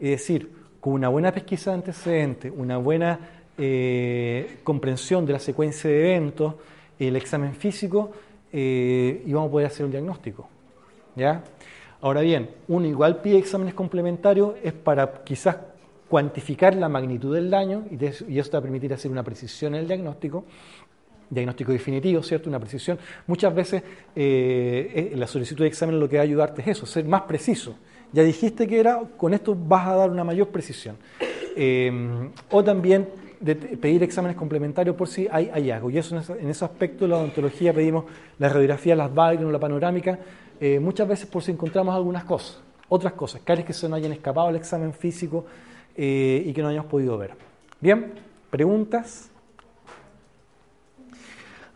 Es decir, con una buena pesquisa de antecedentes, una buena eh, comprensión de la secuencia de eventos, el examen físico, eh, y vamos a poder hacer un diagnóstico. ¿ya? Ahora bien, uno igual pide exámenes complementarios, es para quizás cuantificar la magnitud del daño, y, y eso te va a permitir hacer una precisión en el diagnóstico, diagnóstico definitivo, ¿cierto? Una precisión. Muchas veces eh, eh, la solicitud de examen lo que va a ayudarte es eso, ser más preciso. Ya dijiste que era, con esto vas a dar una mayor precisión. Eh, o también de pedir exámenes complementarios por si hay hallazgo. Y eso en ese, aspecto la odontología pedimos la radiografía, las o la panorámica, muchas veces por si encontramos algunas cosas, otras cosas, caries que se nos hayan escapado al examen físico y que no hayamos podido ver. Bien, preguntas.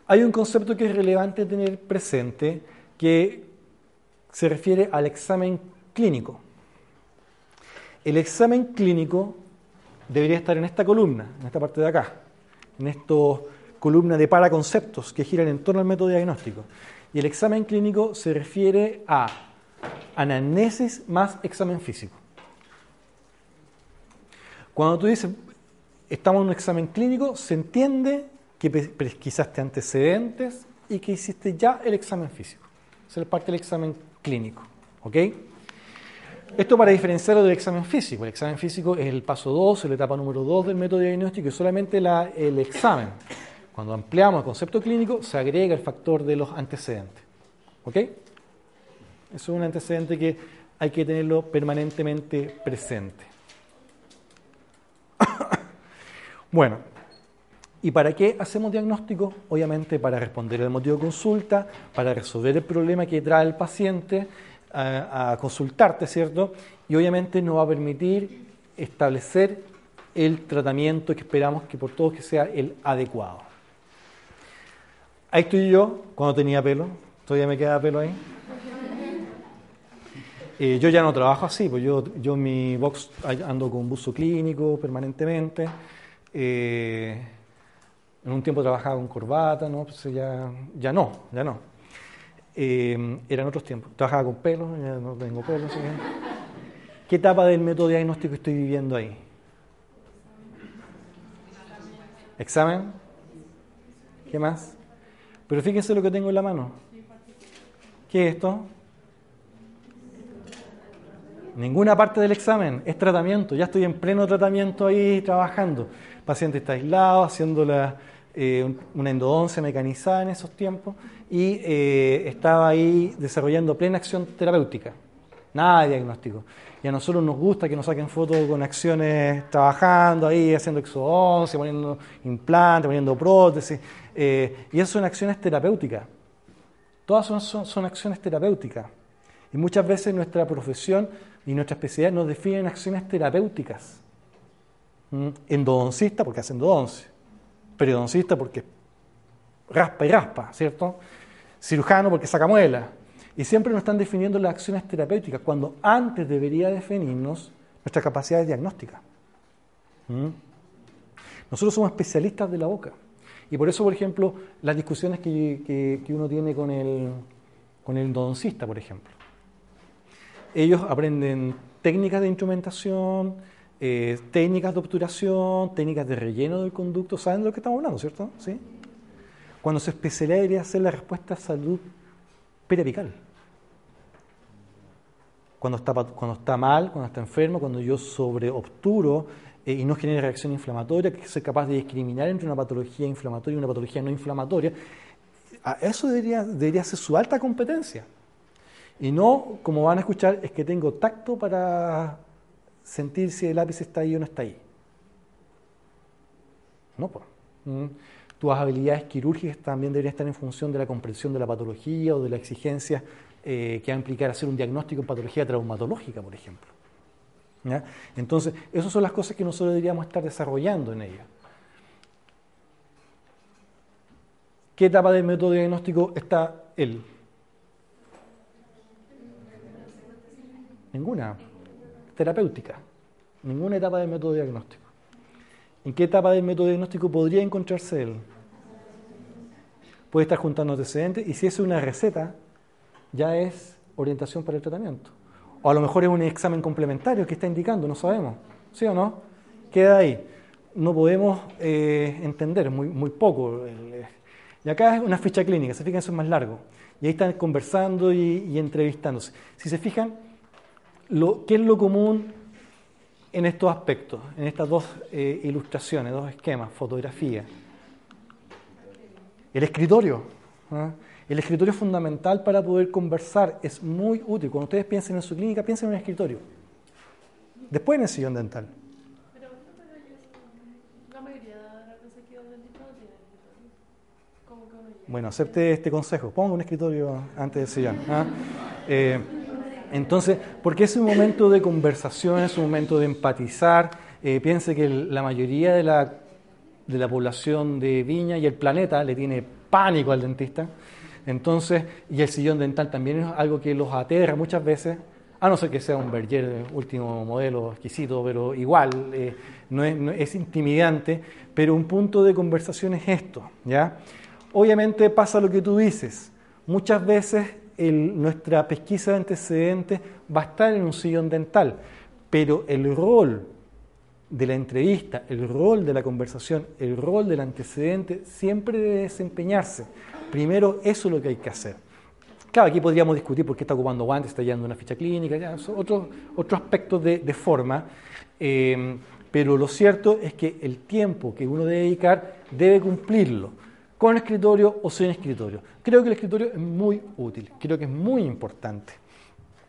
Hay un concepto que es relevante tener presente que se refiere al examen clínico. El examen clínico debería estar en esta columna, en esta parte de acá, en esta columna de paraconceptos que giran en torno al método diagnóstico. Y el examen clínico se refiere a anamnesis más examen físico. Cuando tú dices, estamos en un examen clínico, se entiende que pesquisaste antecedentes y que hiciste ya el examen físico. Esa es parte del examen clínico. ¿Ok? Esto para diferenciarlo del examen físico. El examen físico es el paso 2, la etapa número 2 del método diagnóstico y solamente la, el examen. Cuando ampliamos el concepto clínico, se agrega el factor de los antecedentes. ¿Ok? Eso es un antecedente que hay que tenerlo permanentemente presente. bueno, ¿y para qué hacemos diagnóstico? Obviamente para responder al motivo de consulta, para resolver el problema que trae el paciente a, consultarte, ¿cierto? Y obviamente nos va a permitir establecer el tratamiento que esperamos que por todos que sea el adecuado. Ahí estoy yo cuando tenía pelo, todavía me queda pelo ahí. Eh, yo ya no trabajo así, pues yo, yo en mi box ando con buzo clínico permanentemente. Eh, en un tiempo trabajaba con corbata, ¿no? Pues ya, ya no, ya no. Eh, eran otros tiempos. Trabajaba con pelo, ya no tengo pelo. Así ¿Qué etapa del método diagnóstico estoy viviendo ahí? ¿Examen? ¿Qué más? Pero fíjense lo que tengo en la mano. ¿Qué es esto? Ninguna parte del examen, es tratamiento. Ya estoy en pleno tratamiento ahí trabajando. El paciente está aislado, haciendo la, eh, una endodoncia mecanizada en esos tiempos y eh, estaba ahí desarrollando plena acción terapéutica. Nada de diagnóstico. Y a nosotros nos gusta que nos saquen fotos con acciones trabajando ahí, haciendo exodoncia, poniendo implantes, poniendo prótesis. Eh, y esas son acciones terapéuticas. Todas son, son acciones terapéuticas. Y muchas veces nuestra profesión y nuestra especialidad nos definen acciones terapéuticas. ¿Mm? Endodoncista porque hace endodoncia. Periodoncista porque raspa y raspa, ¿cierto? Cirujano porque saca muela. Y siempre nos están definiendo las acciones terapéuticas, cuando antes debería definirnos nuestra capacidad de diagnóstica. ¿Mm? Nosotros somos especialistas de la boca. Y por eso, por ejemplo, las discusiones que, uno tiene con el, con el endodoncista, por ejemplo ellos aprenden técnicas de instrumentación, eh, técnicas de obturación, técnicas de relleno del conducto. ¿Saben de lo que estamos hablando, cierto? ¿Sí? Cuando su especialidad debería ser la respuesta a salud periapical. Cuando está, mal, cuando está enfermo, cuando yo sobreobturo eh, y no genera reacción inflamatoria, que es capaz de discriminar entre una patología inflamatoria y una patología no inflamatoria, eso debería, debería ser su alta competencia. Y no, como van a escuchar, es que tengo tacto para sentir si el lápiz está ahí o no está ahí. No, pues. Tus habilidades quirúrgicas también deberían estar en función de la comprensión de la patología o de la exigencia eh, que va a implicar hacer un diagnóstico en patología traumatológica, por ejemplo. Entonces, esas son las cosas que nosotros deberíamos estar desarrollando en ella. ¿Qué etapa del método diagnóstico está él? Ninguna. Terapéutica. Ninguna etapa del método diagnóstico. ¿En qué etapa del método diagnóstico podría encontrarse él? Puede estar juntando antecedentes y si es una receta, ya es orientación para el tratamiento. O a lo mejor es un examen complementario que está indicando, no sabemos. ¿Sí o no? Queda ahí. No podemos eh, entender, muy, poco. Y acá es una ficha clínica, se fijan, eso es más largo. Y ahí están conversando y entrevistándose. Si se fijan, ¿Qué es lo común en estos aspectos, en estas dos eh, ilustraciones, dos esquemas, fotografía? El escritorio. ¿ah? El escritorio es fundamental para poder conversar, es muy útil. Cuando ustedes piensen en su clínica, piensen en un escritorio. Después en el sillón dental. Bueno, acepte este consejo. Ponga un escritorio antes del sillón. ¿ah? Eh, entonces, porque es un momento de conversación, es un momento de empatizar. Eh, piense que la mayoría de la, de la población de Viña y el planeta le tiene pánico al dentista. Entonces, y el sillón dental también es algo que los aterra muchas veces, a no ser que sea un Berger último modelo exquisito, pero igual eh, no, es, intimidante, pero un punto de conversación es esto, ¿ya? Obviamente pasa lo que tú dices, muchas veces nuestra pesquisa de antecedentes va a estar en un sillón dental, pero el rol de la entrevista, el rol de la conversación, el rol del antecedente siempre debe desempeñarse. Primero, eso es lo que hay que hacer. Claro, aquí podríamos discutir por qué está ocupando guantes, está llevando una ficha clínica, ya, otros aspectos de, forma, eh, pero lo cierto es que el tiempo que uno debe dedicar debe cumplirlo, con escritorio o sin escritorio. Creo que el escritorio es muy útil, creo que es muy importante.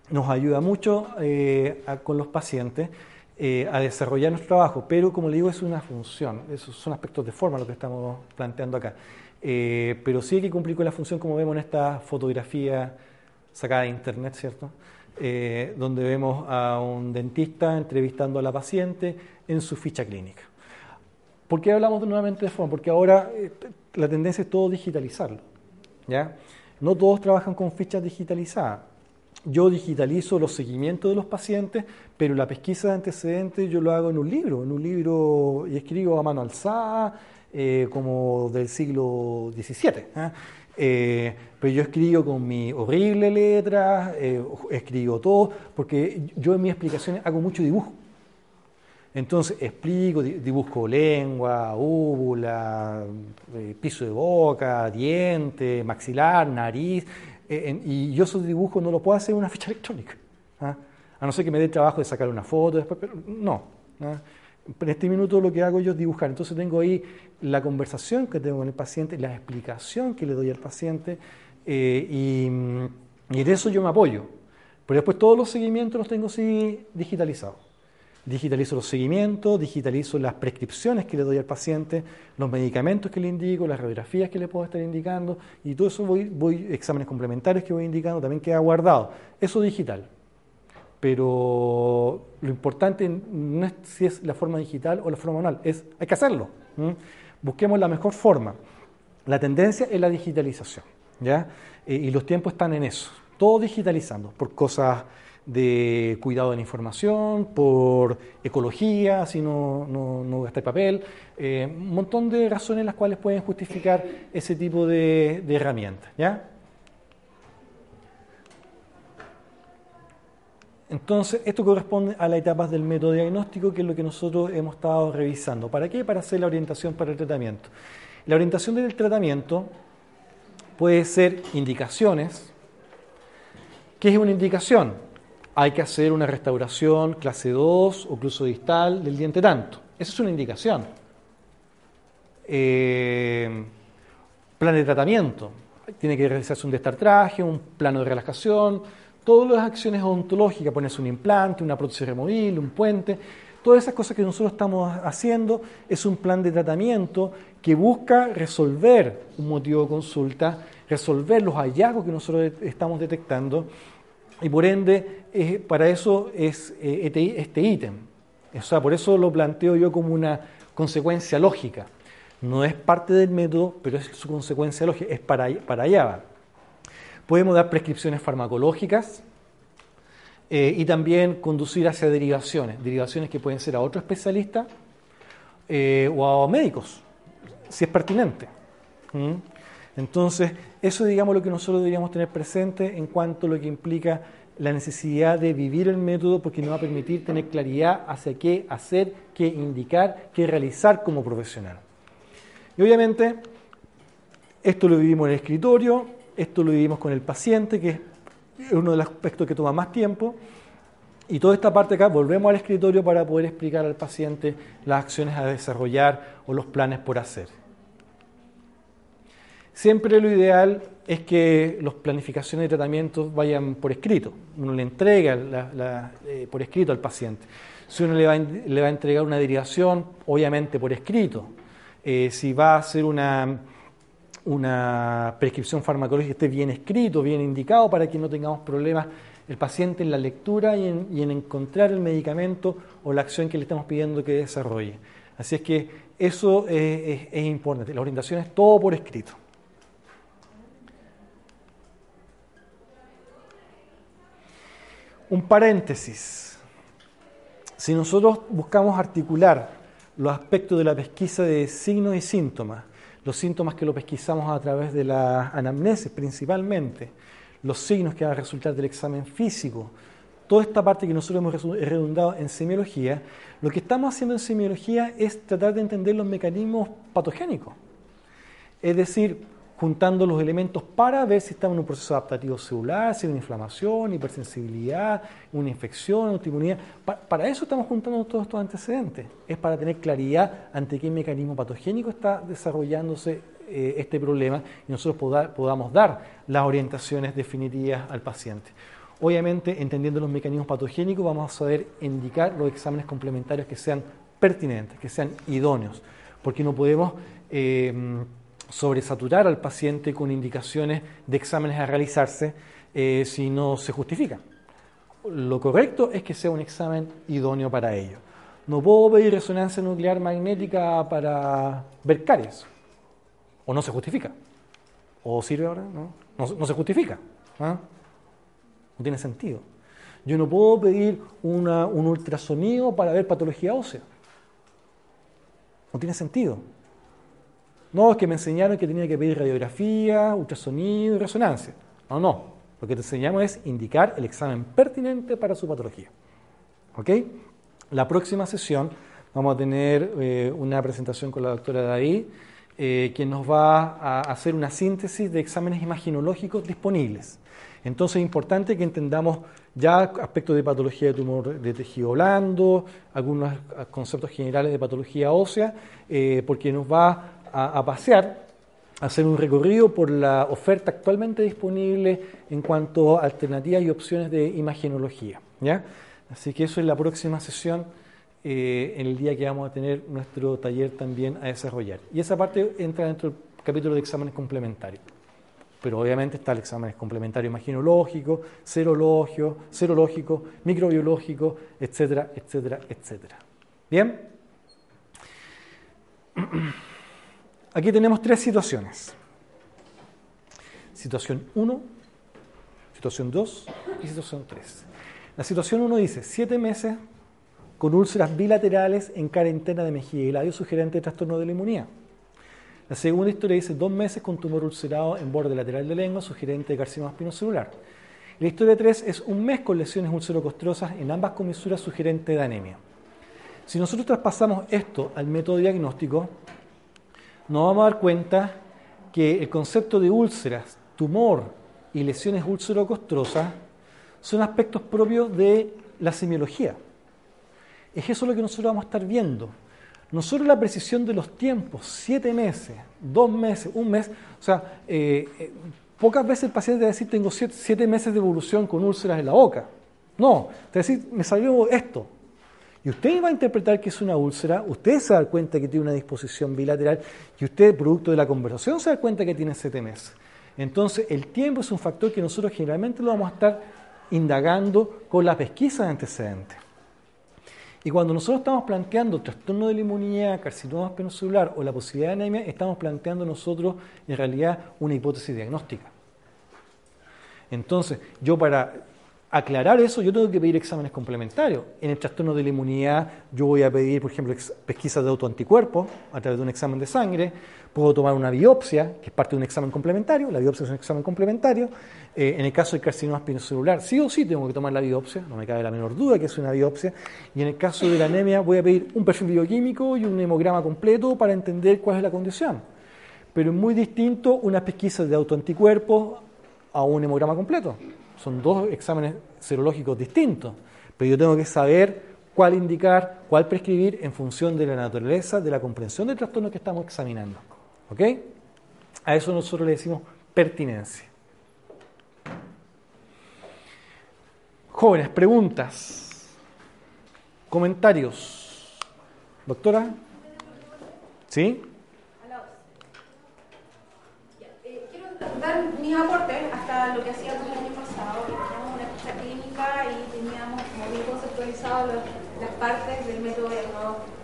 Nos ayuda mucho eh, con los pacientes eh, a desarrollar nuestro trabajo, pero como le digo, es una función, esos son aspectos de forma lo que estamos planteando acá. Eh, pero sí hay que cumplir con la función como vemos en esta fotografía sacada de internet, ¿cierto? Donde vemos a un dentista entrevistando a la paciente en su ficha clínica. ¿Por qué hablamos nuevamente de forma? Porque ahora la tendencia es todo digitalizarlo. ¿ya? No todos trabajan con fichas digitalizadas yo digitalizo los seguimientos de los pacientes, pero la pesquisa de antecedentes yo lo hago en un libro, en un libro y escribo a mano alzada, eh, como del siglo XVII. ¿eh? Eh, pero yo escribo con mi horrible letra, escribo todo, porque yo en mis explicaciones hago mucho dibujo. Entonces explico, dibujo lengua, úvula, piso de boca, diente, maxilar, nariz, eh, y yo esos dibujos no lo puedo hacer en una ficha electrónica. ¿ah? A no ser que me dé el trabajo de sacar una foto después, pero no. ¿ah? En este minuto lo que hago yo es dibujar. Entonces tengo ahí la conversación que tengo con el paciente, la explicación que le doy al paciente, eh, y de eso yo me apoyo. Pero después todos los seguimientos los tengo así digitalizados digitalizo los seguimientos, digitalizo las prescripciones que le doy al paciente, los medicamentos que le indico, las radiografías que le puedo estar indicando y todo eso voy, voy exámenes complementarios que voy indicando, también queda guardado. Eso digital. Pero lo importante no es si es la forma digital o la forma manual, es hay que hacerlo. Busquemos la mejor forma. La tendencia es la digitalización, ¿ya? Eh, y los tiempos están en eso, todo digitalizando, por cosas de cuidado de la información, por ecología, si no, no, no gastar papel, eh, un montón de razones las cuales pueden justificar ese tipo de, herramientas. ¿ya? Entonces, esto corresponde a las etapas del método diagnóstico, que es lo que nosotros hemos estado revisando. ¿Para qué? Para hacer la orientación para el tratamiento. La orientación del tratamiento puede ser indicaciones. ¿Qué es una indicación? Hay que hacer una restauración clase 2 o distal del diente tanto. Esa es una indicación. Eh, plan de tratamiento. Tiene que realizarse un destartraje, un plano de relajación, todas las acciones odontológicas, ponerse un implante, una prótesis removible, un puente, todas esas cosas que nosotros estamos haciendo es un plan de tratamiento que busca resolver un motivo de consulta, resolver los hallazgos que nosotros estamos detectando y por ende, para eso es eh, este, este ítem. O sea, por eso lo planteo yo como una consecuencia lógica. No es parte del método, pero es su consecuencia lógica, es para, para allá Podemos dar prescripciones farmacológicas eh, y también conducir hacia derivaciones, derivaciones que pueden ser a otro especialista eh, o a médicos, si es pertinente. ¿Mm? Entonces, eso digamos lo que nosotros deberíamos tener presente en cuanto a lo que implica la necesidad de vivir el método porque nos va a permitir tener claridad hacia qué hacer, qué indicar, qué realizar como profesional. Y obviamente, esto lo vivimos en el escritorio, esto lo vivimos con el paciente, que es uno de los aspectos que toma más tiempo, y toda esta parte acá volvemos al escritorio para poder explicar al paciente las acciones a desarrollar o los planes por hacer. Siempre lo ideal es que las planificaciones de tratamientos vayan por escrito. Uno le entrega eh, por escrito al paciente. Si uno le va, a entregar una derivación, obviamente por escrito. Eh, si va a hacer una, una prescripción farmacológica, esté bien escrito, bien indicado, para que no tengamos problemas el paciente en la lectura y en, encontrar el medicamento o la acción que le estamos pidiendo que desarrolle. Así es que eso es importante. La orientación es todo por escrito. Un paréntesis. Si nosotros buscamos articular los aspectos de la pesquisa de signos y síntomas, los síntomas que lo pesquisamos a través de la anamnesis principalmente, los signos que van a resultar del examen físico, toda esta parte que nosotros hemos redundado en semiología, lo que estamos haciendo en semiología es tratar de entender los mecanismos patogénicos. Es decir, juntando los elementos para ver si estamos en un proceso adaptativo celular, si hay una inflamación, hipersensibilidad, una infección, autoinmunidad. para eso estamos juntando todos estos antecedentes. Es para tener claridad ante qué mecanismo patogénico está desarrollándose eh, este problema y nosotros podamos dar las orientaciones definitivas al paciente. Obviamente, entendiendo los mecanismos patogénicos, vamos a saber indicar los exámenes complementarios que sean pertinentes, que sean idóneos, porque no podemos eh, sobresaturar al paciente con indicaciones de exámenes a realizarse eh, si no se justifican. Lo correcto es que sea un examen idóneo para ello. No puedo pedir resonancia nuclear magnética para ver caries, o no se justifica. ¿O sirve ahora? No, no, se justifica. ¿ah? No tiene sentido. Yo no puedo pedir un ultrasonido para ver patología ósea. No tiene sentido. No, es que me enseñaron que tenía que pedir radiografía, ultrasonido y resonancia. No, no. Lo que te enseñamos es indicar el examen pertinente para su patología. ¿Ok? La próxima sesión vamos a tener eh, una presentación con la doctora David, eh, quien nos va a hacer una síntesis de exámenes imaginológicos disponibles. Entonces es importante que entendamos ya aspectos de patología de tumor de tejido blando, algunos conceptos generales de patología ósea, eh, porque nos va a, pasear, a hacer un recorrido por la oferta actualmente disponible en cuanto a alternativas y opciones de imagenología. ¿ya? Así que eso es la próxima sesión, eh, en el día que vamos a tener nuestro taller también a desarrollar. Y esa parte entra dentro del capítulo de exámenes complementarios. Pero obviamente está el examen complementario imaginológico, serológico, serológico, microbiológico, etcétera, etcétera, etcétera. ¿Bien? Aquí tenemos tres situaciones. Situación 1, situación 2 y situación 3. La situación 1 dice, siete meses con úlceras bilaterales en cuarentena de mejilla y labio sugerente de trastorno de la inmunidad. La segunda historia dice, dos meses con tumor ulcerado en borde lateral de lengua sugerente de carcinoma espinocelular. La historia 3 es un mes con lesiones ulcerocostrosas en ambas comisuras sugerente de anemia. Si nosotros traspasamos esto al método diagnóstico, nos vamos a dar cuenta que el concepto de úlceras, tumor y lesiones ulcerocostrosas son aspectos propios de la semiología. Es eso lo que nosotros vamos a estar viendo. Nosotros la precisión de los tiempos, siete meses, dos meses, un mes, o sea, eh, eh, pocas veces el paciente va a decir tengo siete, siete, meses de evolución con úlceras en la boca. No, te va a decir me salió esto, y usted va a interpretar que es una úlcera, usted se da cuenta que tiene una disposición bilateral y usted, producto de la conversación, se da cuenta que tiene CTMS. Entonces, el tiempo es un factor que nosotros generalmente lo vamos a estar indagando con la pesquisa de antecedentes. Y cuando nosotros estamos planteando trastorno de la inmunidad, carcinoma espinocelular o la posibilidad de anemia, estamos planteando nosotros en realidad una hipótesis diagnóstica. Entonces, yo para aclarar eso, yo tengo que pedir exámenes complementarios. En el trastorno de la inmunidad, yo voy a pedir, por ejemplo, pesquisas de autoanticuerpos a través de un examen de sangre. Puedo tomar una biopsia, que es parte de un examen complementario. La biopsia es un examen complementario. Eh, en el caso del carcinoma espinocelular, sí o sí tengo que tomar la biopsia, no me cabe la menor duda que es una biopsia. Y en el caso de la anemia, voy a pedir un perfil bioquímico y un hemograma completo para entender cuál es la condición. Pero es muy distinto una pesquisa de autoanticuerpos a un hemograma completo son dos exámenes serológicos distintos, pero yo tengo que saber cuál indicar, cuál prescribir en función de la naturaleza, de la comprensión del trastorno que estamos examinando. ¿Ok? A eso nosotros le decimos pertinencia. Jóvenes, preguntas, comentarios. Doctora, ¿sí? Eh, quiero dar mis aportes hasta lo que hacía el año y teníamos como bien conceptualizado las partes del método diagnóstico.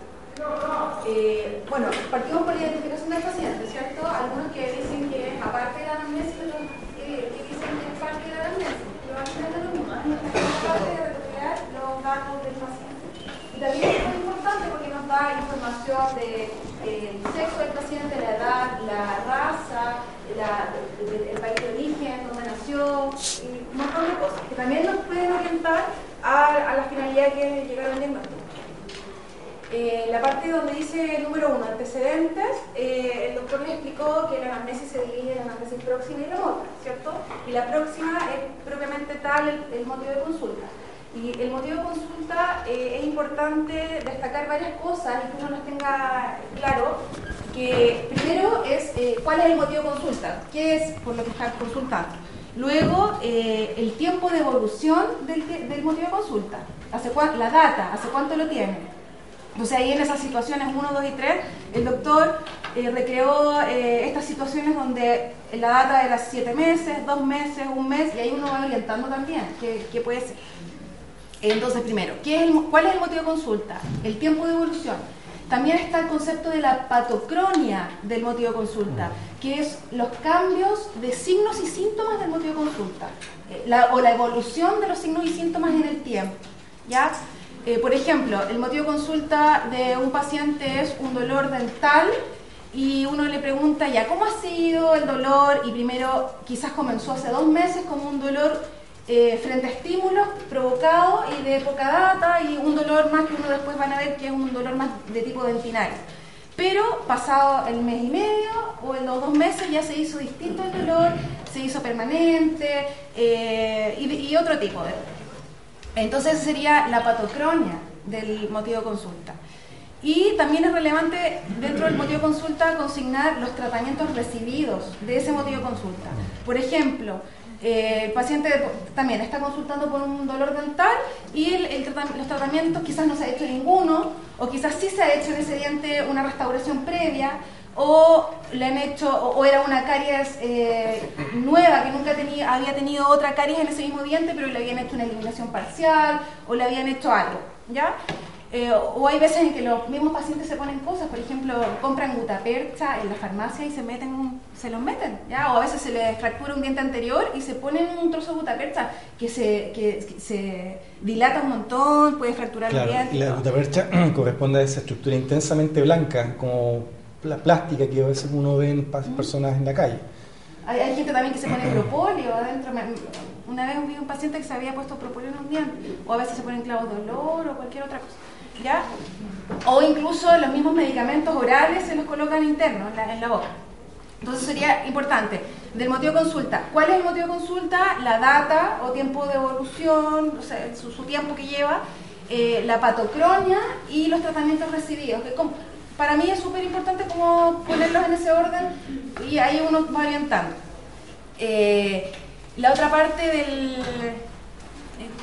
Eh, bueno, partimos por la identificación del paciente, ¿cierto? Algunos que dicen que es aparte de la anamnesis, otros que, dicen que es parte de la anamnesis, pero al final es lo mismo. parte de recopilar los datos del paciente. Y también es muy importante porque nos da información del de, sexo del paciente, la edad, la raza, el, país de origen, dónde nació, un montón de cosas que también nos pueden orientar a, a la finalidad que es llegar al diagnóstico. Eh, la parte donde dice número uno, antecedentes, eh, el doctor le explicó que la anamnesis se divide en anamnesis próxima y remota, ¿cierto? Y la próxima es propiamente tal el, motivo de consulta. Y el motivo de consulta eh, es importante destacar varias cosas y que uno las tenga claro. Que primero es cuál es el motivo de consulta, qué es por lo que está consultando. Luego, el tiempo de evolución del, del motivo de consulta, hace la data, hace cuánto lo tiene entonces ahí en esas situaciones 1, 2 y 3, el doctor eh, recreó eh, estas situaciones donde la data era 7 meses, 2 meses, 1 mes, y ahí uno va orientando también qué, puede ser. Entonces, primero, ¿qué es ¿cuál es el motivo de consulta? El tiempo de evolución. También está el concepto de la patocronia del motivo de consulta, que es los cambios de signos y síntomas del motivo de consulta, eh, o la evolución de los signos y síntomas en el tiempo. ¿ya? Eh, por ejemplo, el motivo de consulta de un paciente es un dolor dental y uno le pregunta ya, ¿cómo ha sido el dolor? Y primero quizás comenzó hace dos meses como un dolor eh, frente a estímulos provocado y de poca data y un dolor más que uno después van a ver que es un dolor más de tipo dentinario. Pero pasado el mes y medio o en los dos meses ya se hizo distinto el dolor, se hizo permanente eh, y, y otro tipo de entonces sería la patocronia del motivo de consulta. Y también es relevante dentro del motivo de consulta consignar los tratamientos recibidos de ese motivo de consulta. Por ejemplo, eh, el paciente también está consultando por un dolor dental y los tratamientos quizás no se ha hecho ninguno o quizás sí se ha hecho en ese diente una restauración previa o le han hecho, o, era una caries eh, nueva que nunca tenía, había tenido otra caries en ese mismo diente, pero le habían hecho una eliminación parcial, o le habían hecho algo, ¿ya? Eh, o hay veces en que los mismos pacientes se ponen cosas, por ejemplo, compran gutapercha en la farmacia y se meten se los meten, ¿ya? O a veces se les fractura un diente anterior y se ponen un trozo de gutapercha que se, que, se dilata un montón, puede fracturar el diente. Y la gutapercha corresponde a esa estructura intensamente blanca, como la plástica que a veces uno ve en personas en la calle. Hay, gente también que se pone propóleo adentro. Una vez vi un paciente que se había puesto propóleo en un diente, o a veces se ponen clavos de olor o cualquier otra cosa. O incluso los mismos medicamentos orales se los colocan internos en la, en la boca. Entonces sería importante, del motivo de consulta, ¿cuál es el motivo de consulta? La data o tiempo de evolución, o sea, su, tiempo que lleva, eh, la patocronia y los tratamientos recibidos. Que para mí es súper importante como ponerlos en ese orden y ahí uno va orientando. Eh, la otra parte del... Eh,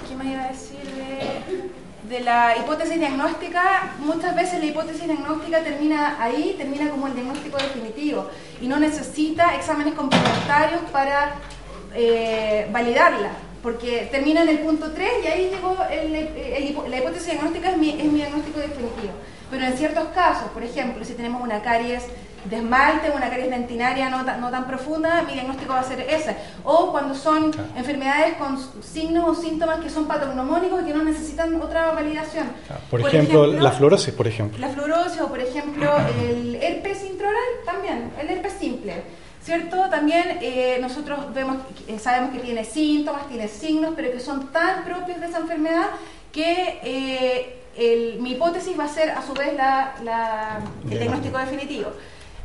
¿Qué me iba a decir? De, la hipótesis diagnóstica, muchas veces la hipótesis diagnóstica termina ahí, termina como el diagnóstico definitivo y no necesita exámenes complementarios para eh, validarla, porque termina en el punto 3 y ahí llegó la hipótesis diagnóstica es mi diagnóstico definitivo. Pero en ciertos casos, por ejemplo, si tenemos una caries de esmalte una caries dentinaria no, no tan profunda, mi diagnóstico va a ser ese. O cuando son enfermedades con signos o síntomas que son patognomónicos y que no necesitan otra validación. Por, ejemplo, la fluorosis, por ejemplo. La fluorosis o, por ejemplo, el herpes intraoral también, el herpes simple. ¿Cierto? También eh, nosotros vemos, eh, sabemos que tiene síntomas, tiene signos, pero que son tan propios de esa enfermedad que eh, mi hipótesis va a ser a su vez el diagnóstico definitivo.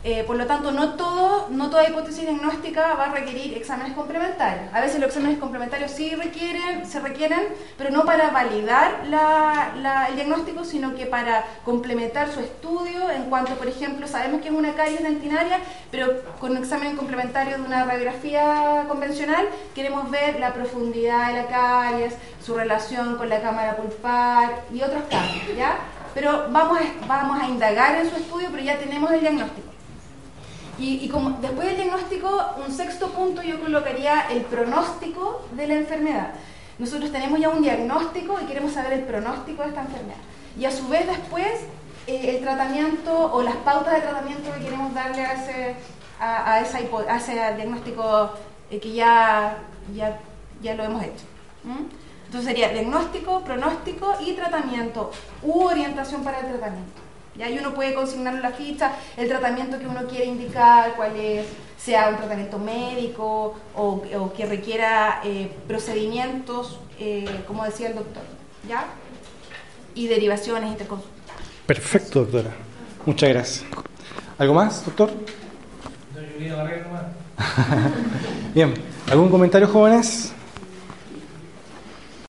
Eh, por lo tanto, no, todo, no toda hipótesis diagnóstica va a requerir exámenes complementarios. A veces los exámenes complementarios sí requieren, se requieren, pero no para validar el diagnóstico, sino que para complementar su estudio en cuanto, por ejemplo, sabemos que es una caries dentinaria, pero con un examen complementario de una radiografía convencional queremos ver la profundidad de la caries, su relación con la cámara pulpar y otros cambios, ¿ya? Pero vamos vamos a indagar en su estudio, pero ya tenemos el diagnóstico. Y, como después del diagnóstico, un sexto punto yo colocaría el pronóstico de la enfermedad. Nosotros tenemos ya un diagnóstico y queremos saber el pronóstico de esta enfermedad. Y a su vez después eh, el tratamiento o las pautas de tratamiento que queremos darle a ese, a, ese diagnóstico eh, que ya, ya, ya lo hemos hecho. Entonces sería diagnóstico, pronóstico y tratamiento u orientación para el tratamiento. Y ahí uno puede consignar en la ficha el tratamiento que uno quiere indicar, cuál es, sea un tratamiento médico o, que requiera eh, procedimientos, eh, como decía el doctor, ¿ya? Y derivaciones interconsultas. Perfecto, doctora. Muchas gracias. ¿Algo más, doctor? Bien, ¿algún comentario, jóvenes?